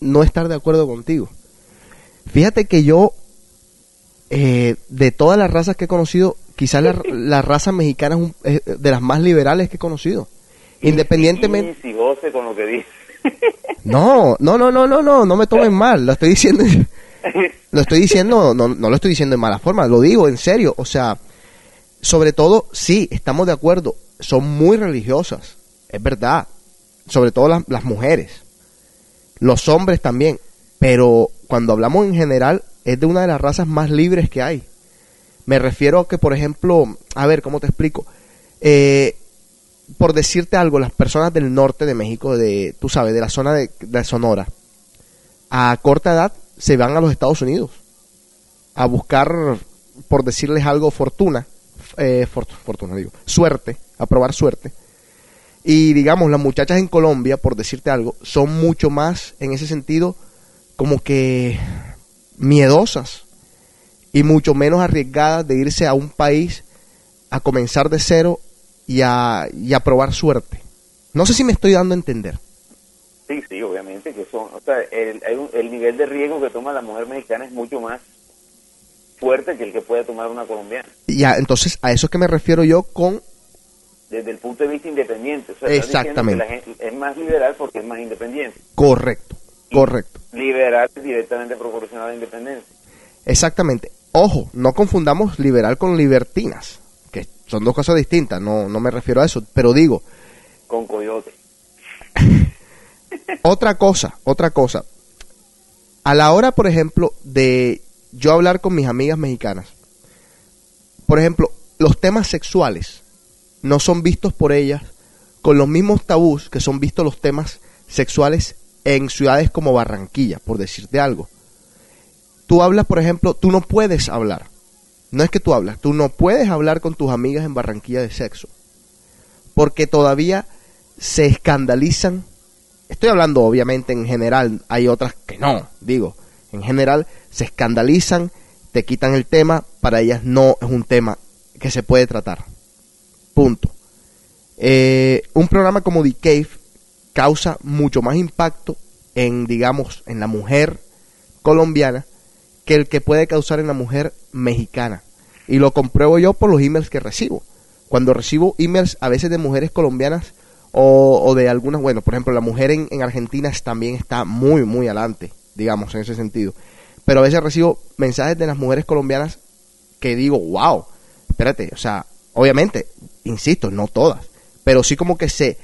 no estar de acuerdo contigo. Fíjate que yo, eh, de todas las razas que he conocido, quizás la, la raza mexicana es, un- es de las más liberales que he conocido. Independientemente... José con lo que dice. No, no, no, no, no, no, no me tomen mal, lo estoy diciendo, lo estoy diciendo, no, no lo estoy diciendo en mala forma, lo digo en serio, o sea, sobre todo, sí, estamos de acuerdo, son muy religiosas, es verdad, sobre todo las, las mujeres, los hombres también, pero cuando hablamos en general, es de una de las razas más libres que hay. Me refiero a que, por ejemplo, a ver, ¿cómo te explico? Eh, por decirte algo, las personas del norte de México, de, tú sabes, de la zona de, Sonora, a corta edad se van a los Estados Unidos a buscar, por decirles algo, fortuna, eh, for- fortuna digo, suerte, a probar suerte. Y digamos, las muchachas en Colombia, por decirte algo, son mucho más, en ese sentido, como que miedosas y mucho menos arriesgadas de irse a un país a comenzar de cero y a, y a probar suerte. No sé si me estoy dando a entender. Sí, sí, obviamente que son, o sea, el, el nivel de riesgo que toma la mujer mexicana es mucho más fuerte que el que puede tomar una colombiana, Y a- entonces, a eso es que me refiero yo con desde el punto de vista independiente. O sea, Exactamente. que la gente es más liberal porque es más independiente. correcto, correcto. Liberal es directamente proporcional a la independencia. Exactamente. Ojo, no confundamos liberal con libertinas, son dos cosas distintas, no, no me refiero a eso, pero digo, Con coyote. otra cosa, otra cosa. A la hora, por ejemplo, de yo hablar con mis amigas mexicanas, por ejemplo, los temas sexuales no son vistos por ellas con los mismos tabús que son vistos los temas sexuales en ciudades como Barranquilla, por decirte algo. Tú hablas, por ejemplo, tú no puedes hablar. No es que tú hablas, tú no puedes hablar con tus amigas en Barranquilla de sexo. Porque todavía se escandalizan. Estoy hablando obviamente en general, hay otras que no, digo, en general se escandalizan, te quitan el tema, para ellas no es un tema que se puede tratar. Punto. Eh, un programa como The Cave causa mucho más impacto en, digamos, en la mujer colombiana que el que puede causar en la mujer mexicana. Y lo compruebo yo por los emails que recibo. Cuando recibo emails a veces de mujeres colombianas o, de algunas, bueno, por ejemplo, la mujer en, en Argentina también está muy, muy adelante, digamos, en ese sentido. Pero a veces recibo mensajes de las mujeres colombianas que digo, wow, espérate, o sea, obviamente, insisto, no todas, pero sí como que se,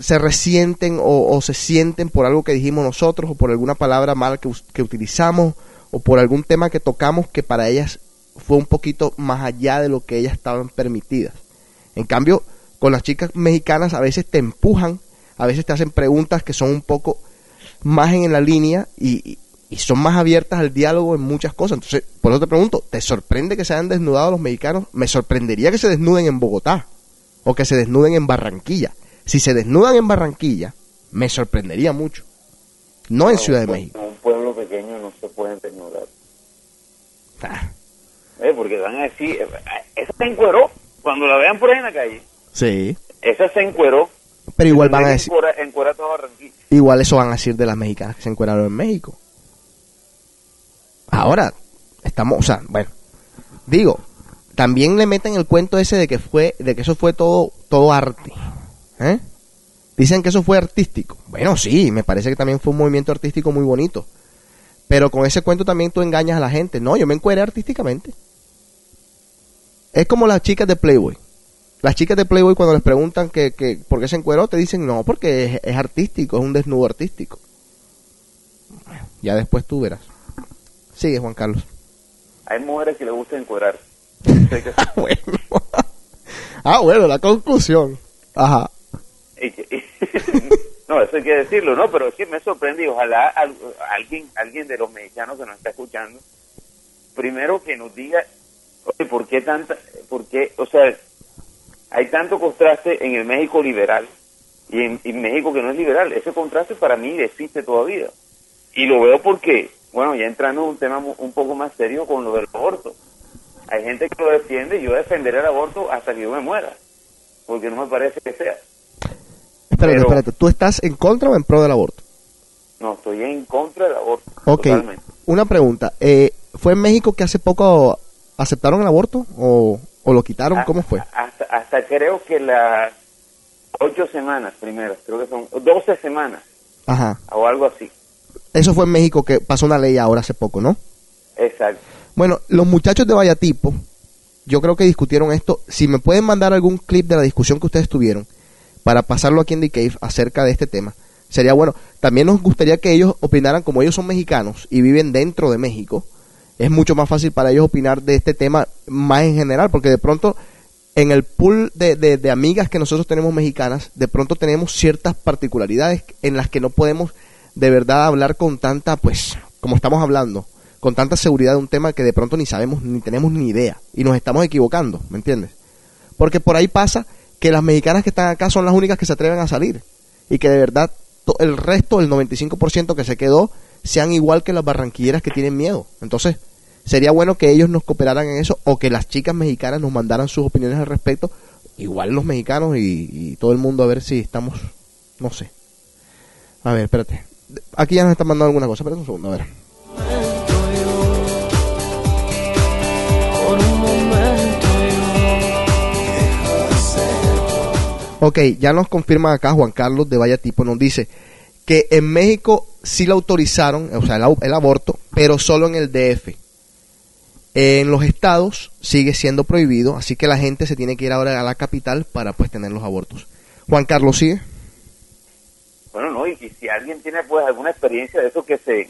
se resienten o, o se sienten por algo que dijimos nosotros o por alguna palabra mala que, que utilizamos o por algún tema que tocamos que para ellas fue un poquito más allá de lo que ellas estaban permitidas. En cambio, con las chicas mexicanas a veces te empujan, a veces te hacen preguntas que son un poco más en la línea y, son más abiertas al diálogo en muchas cosas. Entonces, por eso te pregunto, ¿te sorprende que se hayan desnudado los mexicanos? Me sorprendería que se desnuden en Bogotá o que se desnuden en Barranquilla. Si se desnudan en Barranquilla, me sorprendería mucho. No en Ciudad de México. Pueden desnudar. Ah, Eh, porque van a decir, eh, esa se encueró. Cuando la vean por ahí en la calle, sí, esa se encueró. pero igual van a decir, Encuera, encuera Barranquilla. igual eso van a decir de las mexicanas que se encueraron en México. Ahora, estamos, o sea, bueno, digo, también le meten el cuento ese de que fue, de que eso fue todo, todo arte. ¿eh? Dicen que eso fue artístico. Bueno, sí, me parece que también fue un movimiento artístico muy bonito. Pero con ese cuento también tú engañas a la gente. No, yo me encueré artísticamente. Es como las chicas de Playboy. Las chicas de Playboy cuando les preguntan que, que por qué se encueró, te dicen no, porque es, es artístico, es un desnudo artístico. Bueno, ya después tú verás. Sigue, Juan Carlos. Hay mujeres que les gusta encuerar. Ah, bueno. ah, bueno, la conclusión. Ajá. no, eso hay que decirlo, ¿no? Pero sí me sorprende y ojalá al- alguien, alguien de los mexicanos que nos está escuchando, primero que nos diga, oye, ¿por qué tanta, por qué, o sea, hay tanto contraste en el México liberal y en, México que no es liberal? Ese contraste para mí existe todavía. Y lo veo porque, bueno, ya entrando en un tema un poco más serio con lo del aborto. Hay gente que lo defiende y yo defenderé el aborto hasta que yo me muera, porque no me parece que sea. Espérate, Pero- espérate. ¿Tú estás en contra o en pro del aborto? No, estoy en contra del aborto. Ok. Totalmente. Una pregunta. Eh, ¿Fue en México que hace poco aceptaron el aborto o, o lo quitaron? Ah, ¿Cómo fue? Hasta, hasta creo que las ocho semanas primeras, creo que son doce semanas Ajá. o algo así. Eso fue en México que pasó una ley ahora hace poco, ¿no? Exacto. Bueno, los muchachos de Vallatipo, yo creo que discutieron esto. Si me pueden mandar algún clip de la discusión que ustedes tuvieron para pasarlo aquí en The Cave acerca de este tema, sería bueno. También nos gustaría que ellos opinaran, como ellos son mexicanos y viven dentro de México, es mucho más fácil para ellos opinar de este tema más en general, porque de pronto en el pool de, de- de amigas que nosotros tenemos mexicanas, de pronto tenemos ciertas particularidades en las que no podemos de verdad hablar con tanta, pues, como estamos hablando, con tanta seguridad de un tema que de pronto ni sabemos, ni tenemos ni idea, y nos estamos equivocando, ¿me entiendes? Porque por ahí pasa que las mexicanas que están acá son las únicas que se atreven a salir, y que de verdad el resto, el 95% que se quedó, sean igual que las barranquilleras que tienen miedo. Entonces, sería bueno que ellos nos cooperaran en eso o que las chicas mexicanas nos mandaran sus opiniones al respecto, igual los mexicanos y, y todo el mundo a ver si estamos, no sé. A ver, espérate. Aquí ya nos están mandando alguna cosa, espérate un segundo, a ver. Ok, ya nos confirma acá Juan Carlos de Vaya Tipo, nos dice que en México sí lo autorizaron, o sea, el, aborto, pero solo en el DF. En los estados sigue siendo prohibido, así que la gente se tiene que ir ahora a la capital para pues tener los abortos. Juan Carlos, ¿sigue? Bueno, no, y, y si alguien tiene pues alguna experiencia de eso que se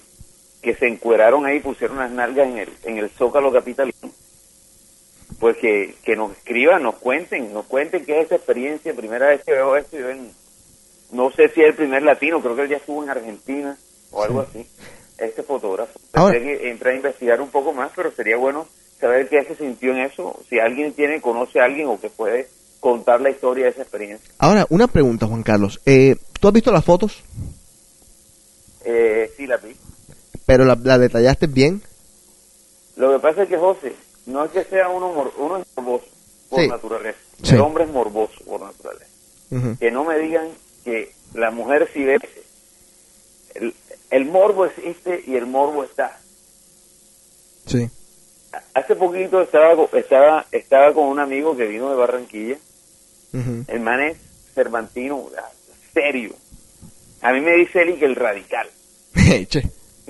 que se encueraron ahí, pusieron las nalgas en el, en el zócalo capitalino, pues que, que nos escriban, nos cuenten, nos cuenten qué es esa experiencia, primera vez que veo esto, yo en, no sé si es el primer latino, creo que él ya estuvo en Argentina o algo así, este fotógrafo. Ahora- que entrar a investigar un poco más, pero sería bueno saber qué se sintió en eso, si alguien tiene, conoce a alguien o que puede contar la historia de esa experiencia. Ahora, una pregunta, Juan Carlos. Eh, ¿Tú has visto las fotos? Eh, sí, la vi. Pero la, la detallaste bien. Lo que pasa es que José, no es que sea uno, mor- uno es morboso por Sí. naturaleza. Sí. El hombre es morboso por naturaleza. Que no me digan que la mujer sí ve. El, el morbo existe y el morbo está. Sí. Hace poquito estaba, estaba, estaba con un amigo que vino de Barranquilla. El man es cervantino, ah, serio. A mí me dice Eli que el radical. che.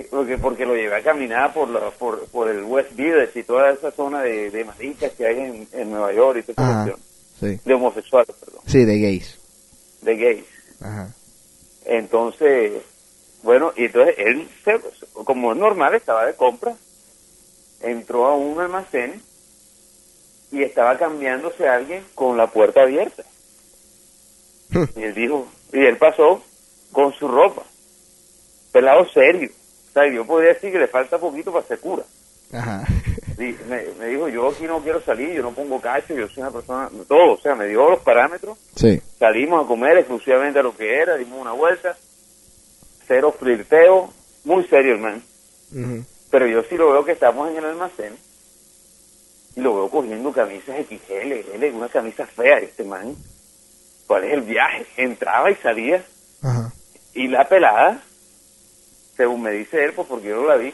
Porque, porque lo llevé a caminar por, la, por, por el West Village y toda esa zona de, de maricas que hay en, en Nueva York y toda esa. Sí. De homosexuales, perdón. Sí, de gays. De gays. Ajá. Entonces, bueno, y entonces él, se- como es normal, estaba de compra, entró a un almacén y estaba cambiándose a alguien con la puerta abierta. Y él dijo, y él pasó con su ropa, pelado serio. O sea, yo podría decir que le falta poquito para ser cura. Ajá. Sí, me, me dijo, yo aquí no quiero salir, yo no pongo cacho, yo soy una persona, todo, o sea, me dio los parámetros, Sí. salimos a comer exclusivamente a lo que era, dimos una vuelta, cero flirteo, muy serio el man. Ujú. Pero yo sí lo veo que estamos en el almacén y lo veo cogiendo camisas XL, L, una camisa fea, este man. ¿Cuál es el viaje? Entraba y salía Ajá. y la pelada, según me dice él, pues porque yo no la vi,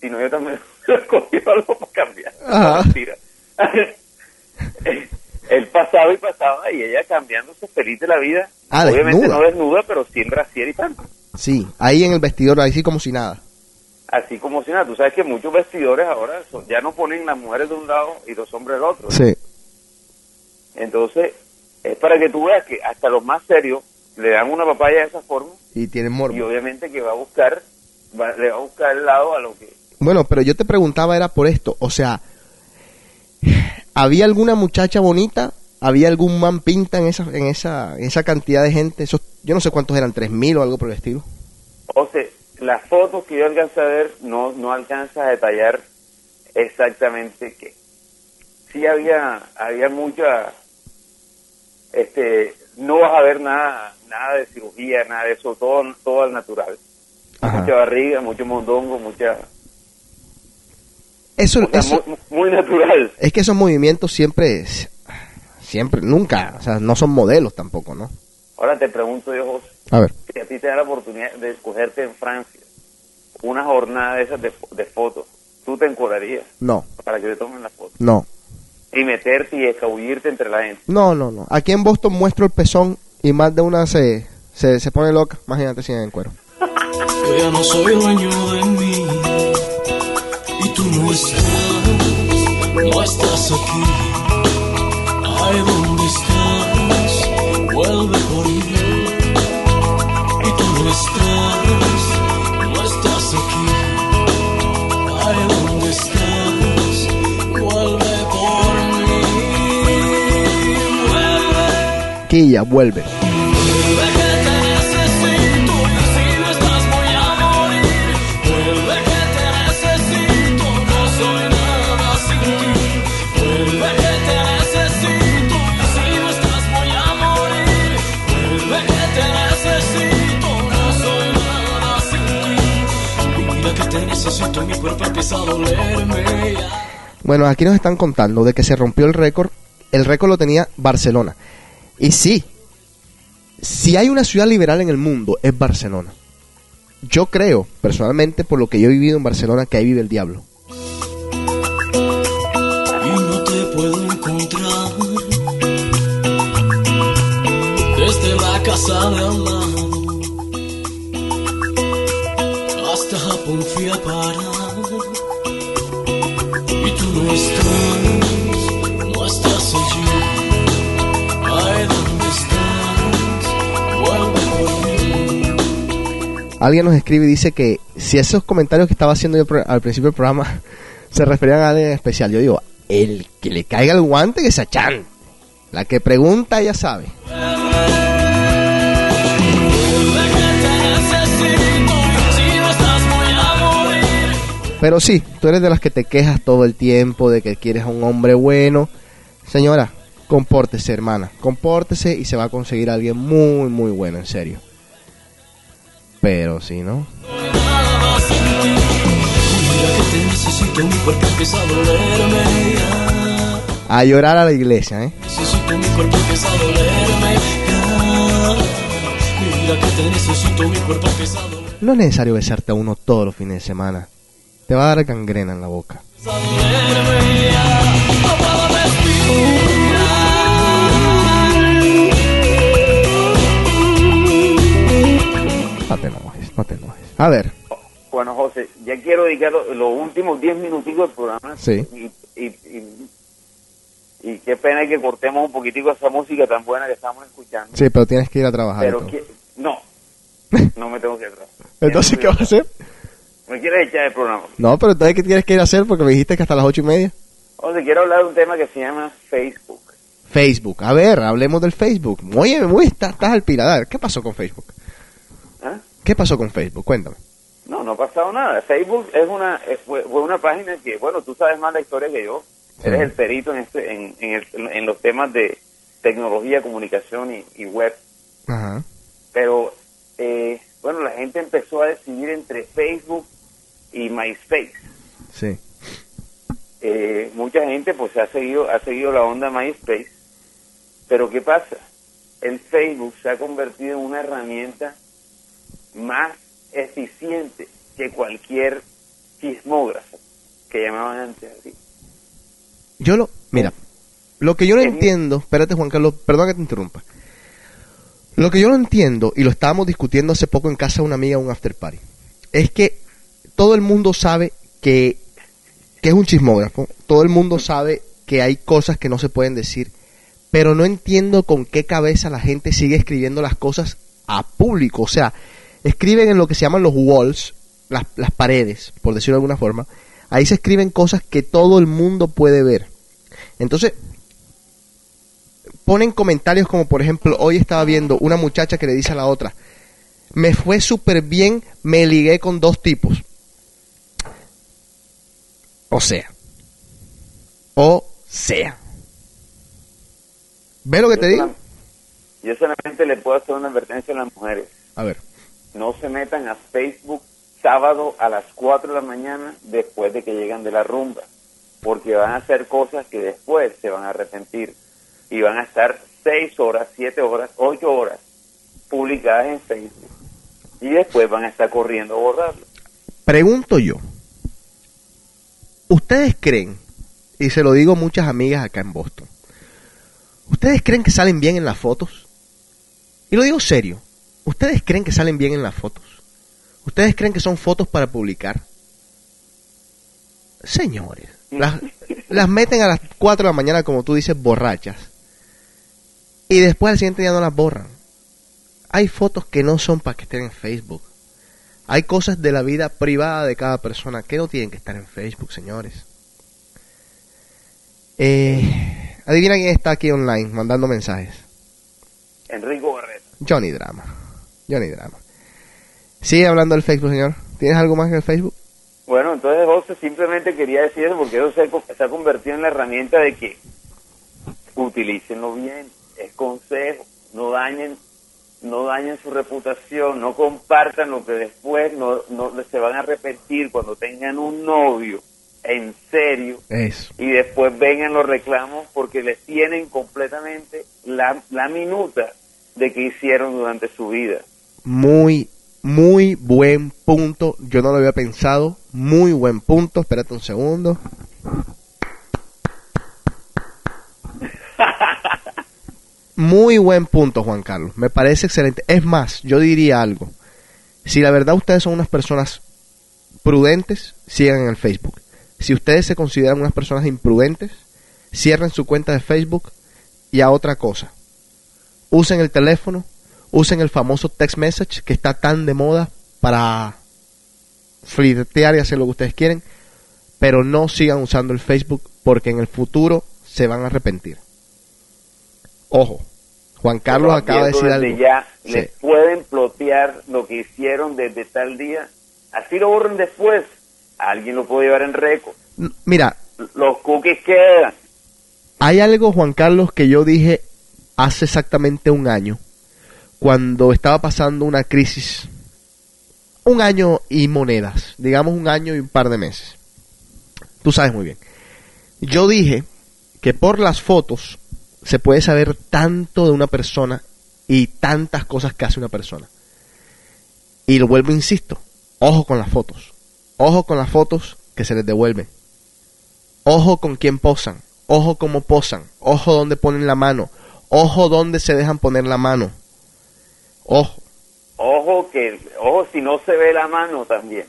si no yo también lo algo para cambiar. Ajá. No, mentira. él pasaba y pasaba y ella cambiándose feliz de la vida. Ah, Obviamente desnuda. no desnuda, pero sin brasier y tanto. Sí, ahí en el vestidor, ahí sí como si nada. Así como si nada. Tú sabes que muchos vestidores ahora son- ya no ponen las mujeres de un lado y los hombres del otro. Sí. Entonces, es para que tú veas que hasta los más serios le dan una papaya de esa forma Y tienen y morbo. obviamente que va a buscar, va- le va a buscar el lado a lo que... Bueno, pero yo te preguntaba era por esto, o sea, ¿había alguna muchacha bonita? ¿Había algún man pinta en esa en esa en esa cantidad de gente? Esos, yo no sé cuántos eran, tres mil o algo por el estilo. O sea, las fotos que yo alcanzo a ver no, no alcanza a detallar exactamente qué. Sí había, había mucha, este, no vas a ver nada, nada de cirugía, nada de eso, todo, todo al natural. Ajá. Mucha barriga, mucho mondongo, mucha, Eso, o sea, eso- muy, muy natural. es que esos movimientos siempre es- siempre nunca, o sea, no son modelos tampoco, ¿no? Ahora te pregunto yo, José, A ver. si a ti te da la oportunidad de escogerte en Francia una jornada de esas de, de fotos, tú te encorarías No, para que te tomen las fotos no. y meterte y escabullirte entre la gente. No, no, no. Aquí en Boston muestro el pezón y más de una se se, se pone loca. Imagínate si en cuero. Yo ya no soy dueño de mí y tú no estás, no estás aquí. Ay, ¿dónde estás? Vuelve por mí. Y tú no estás, no estás aquí. Ay, ¿dónde estás? Vuelve por mí. Vuelve. Vuelve que te necesito mi cuerpo empieza a dolerme. Bueno, aquí nos están contando de que se rompió el récord. El récord lo tenía Barcelona. Y sí, si hay una ciudad liberal en el mundo, es Barcelona. Yo creo, personalmente, por lo que yo he vivido en Barcelona, que ahí vive el diablo. y no te puedo encontrar. Desde la casa de al lado hasta Japón fui a parar. Y tú no estás, no estás allí. Ay, ¿dónde estás? Vuelve por mí. Alguien nos escribe y dice que si esos comentarios que estaba haciendo yo al principio del programa se referían a alguien en especial, yo digo, el que le caiga el guante que se achan. La que pregunta ya sabe. Pero sí, tú eres de las que te quejas todo el tiempo de que quieres a un hombre bueno. Señora, compórtese, hermana. Compórtese y se va a conseguir alguien muy, muy bueno, en serio. Pero si no. cuerpo empieza a llorar a la iglesia, ¿eh? No es necesario besarte a uno todos los fines de semana. Te va a dar gangrena en la boca. No te enojes, no te enojes. A ver, Bueno, José, ya quiero dedicar lo- los últimos 10 minuticos del programa. Sí. Y, y, y, y qué pena que cortemos un poquitico esa música tan buena que estamos escuchando. sí, pero tienes que ir a trabajar. Pero que, no, no me tengo que atrás. Entonces, ¿qué vas a hacer? Me quieres echar el programa. No, pero entonces, ¿qué tienes que ir a hacer? Porque me dijiste que hasta las ocho y media. José, quiero hablar de un tema que se llama Facebook. Facebook. A ver, hablemos del Facebook. Oye, muy, estás, estás al piradar. ¿Qué pasó con Facebook? ¿Ah? ¿Qué pasó con Facebook? Cuéntame. No, no ha pasado nada. Facebook es una fue, fue una página que, bueno, tú sabes más la historia que yo. Sí. Eres el perito en, este, en, en, el- en los temas de tecnología, comunicación y, y web. Ajá. Pero, eh, bueno, la gente empezó a decidir entre Facebook y MySpace. Sí. Eh, mucha gente pues ha seguido ha seguido la onda MySpace pero qué pasa el Facebook se ha convertido en una herramienta más eficiente que cualquier chismógrafo que llamaban antes así Yo lo. Mira, lo que yo no Es- entiendo. Espérate, Juan Carlos, perdón que te interrumpa. Lo que yo no entiendo, y lo estábamos discutiendo hace poco en casa de una amiga, un after party, es que todo el mundo sabe que, es un chismógrafo. Todo el mundo sabe que hay cosas que no se pueden decir. Pero no entiendo con qué cabeza la gente sigue escribiendo las cosas a público. O sea, escriben en lo que se llaman los walls, las, las paredes, por decirlo de alguna forma. Ahí se escriben cosas que todo el mundo puede ver. Entonces, ponen comentarios como por ejemplo, hoy estaba viendo una muchacha que le dice a la otra, me fue súper bien, me ligué con dos tipos. O sea. O sea. ¿Ves lo que te digo? yo solamente le puedo hacer una advertencia a las mujeres A ver. no se metan a Facebook sábado a las 4 de la mañana después de que llegan de la rumba, porque van a hacer cosas que después se van a arrepentir y van a estar 6 horas, 7 horas, 8 horas publicadas en Facebook y después van a estar corriendo a borrarlo. Pregunto yo. ¿Ustedes creen, y se lo digo a muchas amigas acá en Boston, ¿ustedes creen que salen bien en las fotos? Y lo digo serio. ¿Ustedes creen que salen bien en las fotos? ¿Ustedes creen que son fotos para publicar? Señores, las, las meten a las 4 de la mañana, como tú dices, borrachas. Y después al siguiente día no las borran. Hay fotos que no son para que estén en Facebook. Hay cosas de la vida privada de cada persona que no tienen que estar en Facebook, señores. Eh, adivina quién está aquí online mandando mensajes. Enrico Barreta. Johnny Drama. Johnny Drama. Sigue hablando del Facebook, señor. ¿Tienes algo más que el Facebook? Bueno, entonces José simplemente quería decir eso porque eso se, se ha convertido en la herramienta de que utilícenlo bien, es consejo, no dañen, no dañen su reputación, no compartan lo que después no, no se van a arrepentir cuando tengan un novio en serio Eso. y después vengan los reclamos porque les tienen completamente la, la minuta de que hicieron durante su vida. Muy, muy buen punto. Yo no lo había pensado. Muy buen punto. Espérate un segundo. Muy buen punto, Juan Carlos. Me parece excelente. Es más, yo diría algo. Si la verdad ustedes son unas personas prudentes, sigan en el Facebook. Si ustedes se consideran unas personas imprudentes, cierren su cuenta de Facebook y a otra cosa. Usen el teléfono, usen el famoso text message que está tan de moda para flirtear y hacer lo que ustedes quieren, pero no sigan usando el Facebook porque en el futuro se van a arrepentir. Ojo, Juan Carlos Pero acaba de decir algo. Ya Sí. les pueden plotear lo que hicieron desde tal día. Así lo borren después. Alguien lo puede llevar en récord. Mira, Los cookies quedan. hay algo, Juan Carlos, que yo dije hace exactamente un año, cuando estaba pasando una crisis, un año y monedas, digamos un año y un par de meses. Tú sabes muy bien. Yo dije que por las fotos se puede saber tanto de una persona y tantas cosas que hace una persona. Y lo vuelvo, insisto, ojo con las fotos. Ojo con las fotos que se les devuelven. Ojo con quién posan. Ojo cómo posan. Ojo dónde ponen la mano. Ojo dónde se dejan poner la mano. Ojo. Ojo que, ojo si no se ve la mano también.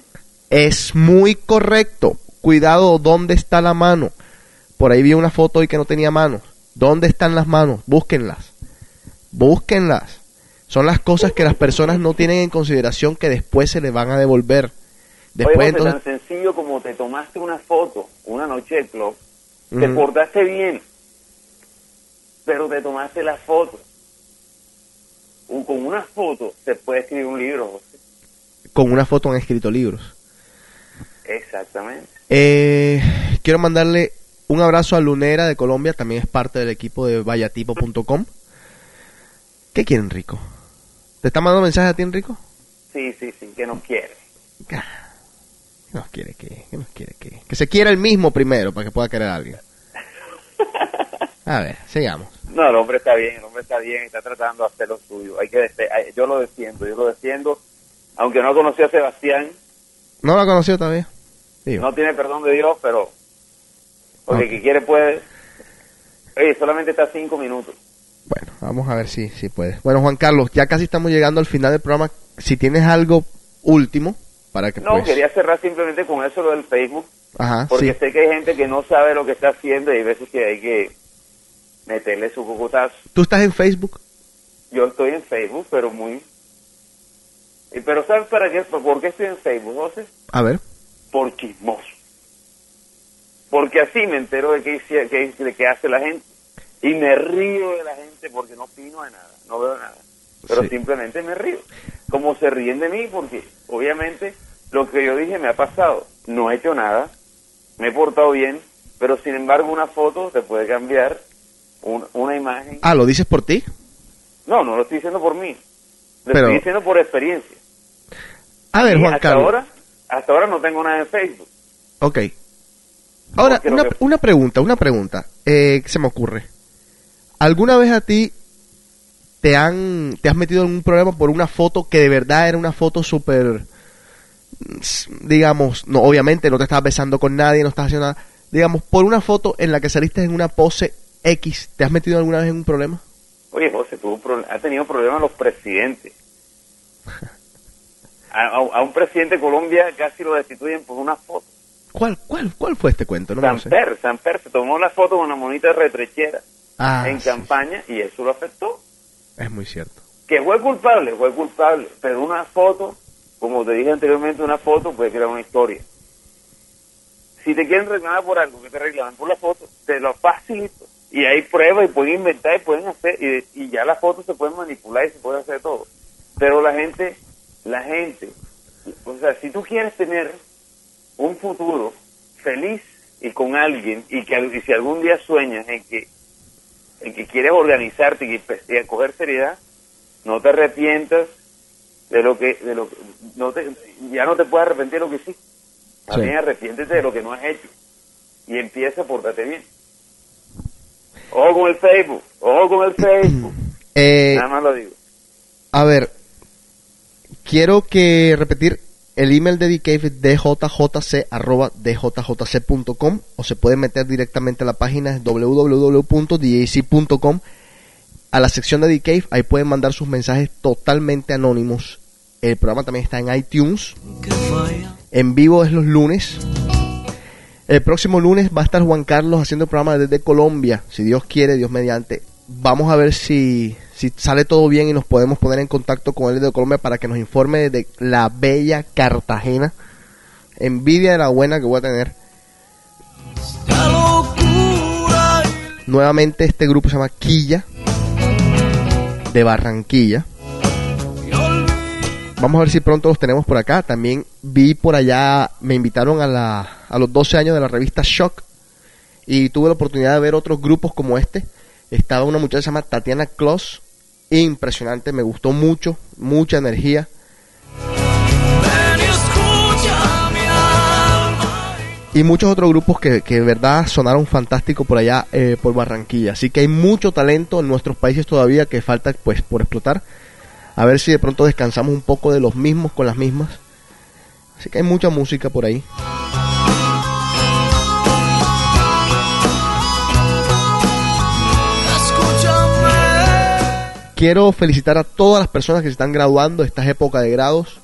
Es muy correcto. Cuidado dónde está la mano. Por ahí vi una foto hoy que no tenía manos. ¿Dónde están las manos? Búsquenlas. Búsquenlas. Son las cosas que las personas no tienen en consideración que después se les van a devolver. Después Oye, José, entonces... tan sencillo como te tomaste una foto una noche del club, te portaste bien, pero te tomaste la foto. Con una foto se puede escribir un libro, José. Con una foto han escrito libros. Exactamente. Eh, quiero mandarle un abrazo a Lunera de Colombia, también es parte del equipo de vayatipo.com. ¿Qué quiere Enrico? ¿Te está mandando mensaje a ti Enrico? Sí, sí, sí, que nos quiere. ¿Qué nos quiere que? ¿Qué nos quiere que? Que se quiera el mismo primero para que pueda querer a alguien. A ver, sigamos. No, el hombre está bien, el hombre está bien, está tratando de hacer lo suyo. Hay que yo lo defiendo, yo lo defiendo. Aunque no conoció a Sebastián, ¿No la conoció todavía? Digo, no tiene perdón de Dios, pero porque Ok. el que quiere puede. Oye, solamente está cinco minutos. Bueno, vamos a ver si, si puede. Bueno, Juan Carlos, ya casi estamos llegando al final del programa. Si tienes algo último para que No, pues... quería cerrar simplemente con eso lo del Facebook, Ajá, porque sí. sé que hay gente que no sabe lo que está haciendo y hay veces que hay que meterle su cocotazo. ¿Tú estás en Facebook? Yo estoy en Facebook, pero muy... y Pero ¿sabes para qué? ¿Por qué estoy en Facebook, José? A ver. Por chismoso. Porque así me entero de qué, de qué hace la gente. Y me río de la gente porque no opino de nada, no veo nada. Pero Sí. simplemente me río. Como se ríen de mí porque obviamente lo que yo dije me ha pasado. No he hecho nada, me he portado bien, pero sin embargo una foto te puede cambiar un- una imagen. Ah, ¿lo dices por ti? No, no lo estoy diciendo por mí. Lo Pero- estoy diciendo por experiencia. A ver, Juan hasta Carlos. ahora, hasta ahora no tengo nada en Facebook. Ok. Ahora, una, que- una pregunta, una pregunta eh, que se me ocurre. ¿Alguna vez a ti te han te has metido en un problema por una foto que de verdad era una foto súper mm, digamos, no obviamente no te estabas besando con nadie, no estás haciendo nada, digamos, por una foto en la que saliste en una pose X, ¿te has metido alguna vez en un problema? Oye, José, tuvo ha tenido problemas los presidentes. A, a- a un presidente de Colombia casi lo destituyen por una foto. ¿Cuál cuál cuál fue este cuento? No lo sé. Samper, Samper se tomó la foto con una monita retrechera Ah, en sí, campaña y eso lo afectó. es muy cierto. Que fue culpable, fue culpable, pero una foto, como te dije anteriormente, una foto puede crear una historia. Si te quieren reclamar por algo, que te reclamen por la foto, te lo facilito y hay pruebas y pueden inventar y pueden hacer y, y ya las fotos se pueden manipular y se puede hacer todo pero la gente la gente o sea si tú quieres tener un futuro feliz y con alguien y que y si algún día sueñas en que en que quieres organizarte y, y coger seriedad no te arrepientas de lo que de lo que- no te, ya no te puedes arrepentir de lo que hiciste. También Sí. arrepiéntete de lo que no has hecho y empieza a portarte bien. Ojo con el Facebook ojo con el Facebook. Eh, nada más lo digo. a ver, quiero que repetir el email de DCave es djjc.djjc.com o se puede meter directamente a la página www.dac.com a la sección de DCave, ahí pueden mandar sus mensajes totalmente anónimos. El programa también está en iTunes. En vivo es los lunes. El próximo lunes va a estar Juan Carlos haciendo el programa desde Colombia, si Dios quiere, Dios mediante. Vamos a ver si, sale todo bien y nos podemos poner en contacto con él de Colombia para que nos informe de la bella Cartagena. Envidia de la buena que voy a tener. Nuevamente este grupo se llama Quilla de Barranquilla. Vamos a ver si pronto los tenemos por acá. También vi por allá, me invitaron a, la, a los 12 años de la revista Shock y tuve la oportunidad de ver otros grupos como este. Estaba una muchacha que se llama Tatiana Kloss, impresionante, me gustó mucho, mucha energía. Y muchos otros grupos que, que de verdad sonaron fantásticos por allá, eh, por Barranquilla. Así que hay mucho talento en nuestros países todavía que falta pues por explotar. A ver si de pronto descansamos un poco de los mismos con las mismas. Así que hay mucha música por ahí. Quiero felicitar a todas las personas que se están graduando estas épocas de grados.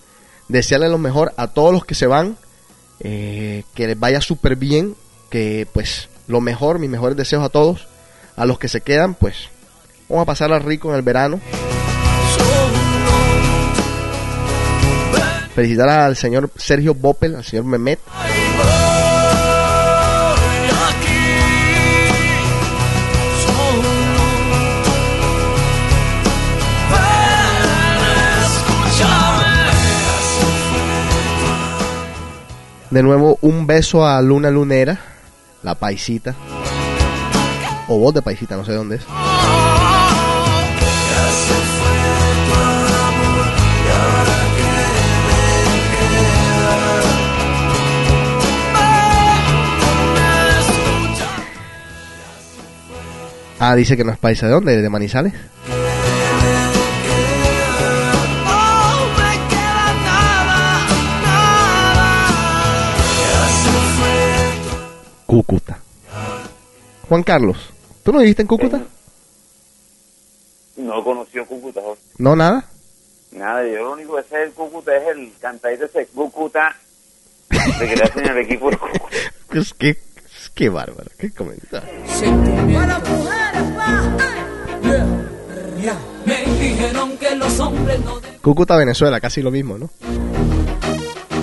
Desearles lo mejor a todos los que se van. eh, que les vaya súper bien. Que pues lo mejor, mis mejores deseos a todos. A los que se quedan, pues vamos a pasarla rico en el verano. Felicitar al señor Sergio Boppel, al señor Mehmet. De nuevo, un beso a Luna Lunera, la paisita. O voz de paisita, no sé dónde es. Ah, dice que no es paisa. ¿De dónde? ¿De Manizales? Cúcuta. Juan Carlos, ¿tú no viviste en Cúcuta? no conoció Cúcuta Jorge. No, nada. nada yo lo único que sé del Cúcuta es el cantadito ese Cúcuta que le hacen el equipo de Cúcuta Es que, es que bárbaro, qué comentario. Me dijeron que los hombres no de- Cúcuta, Venezuela, casi lo mismo, ¿no?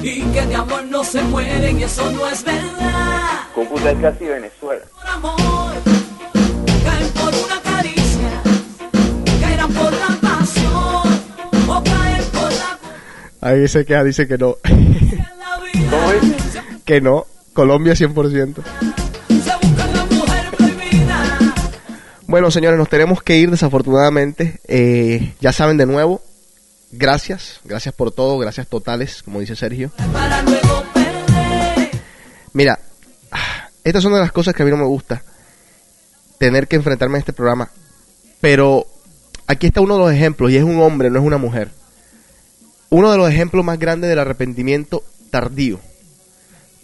y que de amor no se mueren y eso no es verdad. Cúcuta es casi Venezuela Ahí se queda, dice que no. ¿cómo dice? que no. Colombia 100%. Se busca la mujer prohibida. Bueno, señores, nos tenemos que ir desafortunadamente. Eh, ya saben de nuevo. Gracias, gracias por todo, gracias totales, como dice Sergio. Mira, ah, estas son de las cosas que a mí no me gusta. Tener que enfrentarme a este programa. Pero aquí está uno de los ejemplos, y es un hombre, no es una mujer. Uno de los ejemplos más grandes del arrepentimiento tardío.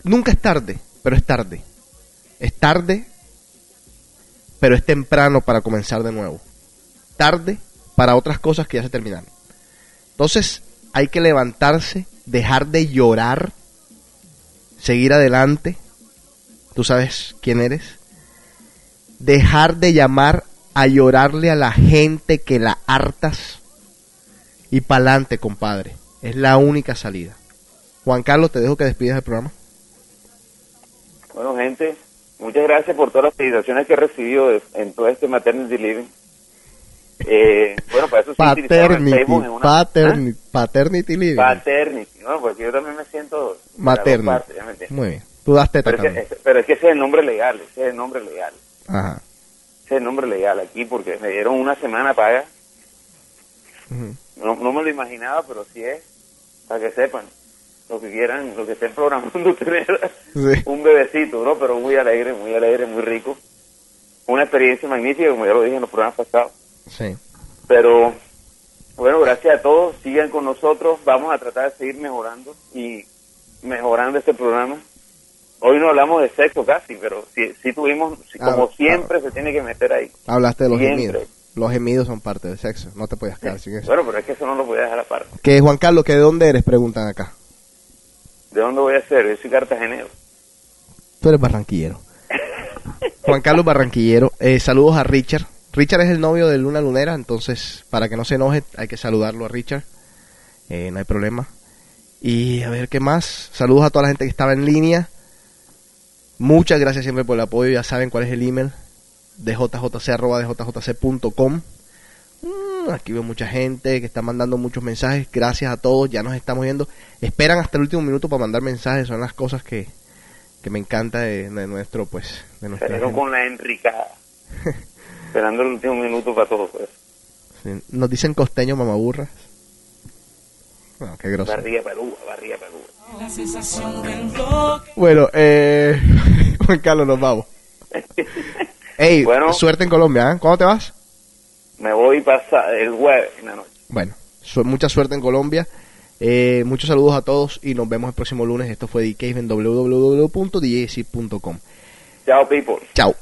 Nunca es tarde, pero es tarde. Es tarde, pero es temprano para comenzar de nuevo. Tarde para otras cosas que ya se terminaron. Entonces hay que levantarse, dejar de llorar, seguir adelante. Tú sabes quién eres. Dejar de llamar a llorarle a la gente que la hartas. Y pa'lante, compadre. Es la única salida. Juan Carlos, te dejo que despidas el programa. Bueno, gente, muchas gracias por todas las felicitaciones que he recibido en todo este maternity living. Eh, bueno, para eso Paternity, en una- paternity, paternity living. ¿Ah? Paternity, ¿no? Porque yo también me siento... de las dos Maternity. partes, ¿ya me entiendes? Muy bien. Tú das teta Pero es, que, también. es- pero es que ese es el nombre legal, ese es el nombre legal. Ajá. Ese es el nombre legal aquí porque me dieron una semana paga. No, no me lo imaginaba, pero sí es, para que sepan, lo que quieran, lo que estén programando tener Sí. un bebecito, ¿no? Pero muy alegre, muy alegre, muy rico. Una experiencia magnífica, como ya lo dije en los programas pasados. Sí. Pero, bueno, gracias a todos, sigan con nosotros, vamos a tratar de seguir mejorando y mejorando este programa. Hoy no hablamos de sexo casi, pero sí, sí tuvimos, sí, Ah, como ah. siempre se tiene que meter ahí. Hablaste de los Siempre. gemidos. Los gemidos son parte del sexo. No te puedes quedar sin eso. Bueno, pero es que eso no lo voy a dejar aparte. Que Juan Carlos, que de dónde eres? Preguntan acá. ¿De dónde voy a ser? Yo soy cartagenero. Tú eres barranquillero. Juan Carlos Barranquillero. Eh, saludos a Richard. Richard es el novio de Luna Lunera, entonces para que no se enoje hay que saludarlo a Richard. Eh, no hay problema. Y a ver qué más. Saludos a toda la gente que estaba en línea. Muchas gracias siempre por el apoyo. Ya saben cuál es el email. djjc.djjc.com Mm, Aquí veo mucha gente que está mandando muchos mensajes. Gracias a todos. Ya nos estamos viendo. Esperan hasta el último minuto para mandar mensajes. Son las cosas que, que me encanta de, de nuestro, pues, de gente. con la enricada. Esperando el último minuto para todo. Pues. Sí. Nos dicen costeño mamaburras. Bueno, qué grosso. Barriga pelúa, barriga pelúa. Bueno, eh, Juan Carlos, nos vamos. Ey, Bueno. suerte en Colombia, ¿eh? ¿Cuándo te vas? Me voy pasar el jueves en la noche. Bueno, su- mucha suerte en Colombia. Eh, muchos saludos a todos y nos vemos el próximo lunes. Esto fue DK en www.djc.com. Chao, people. Chao.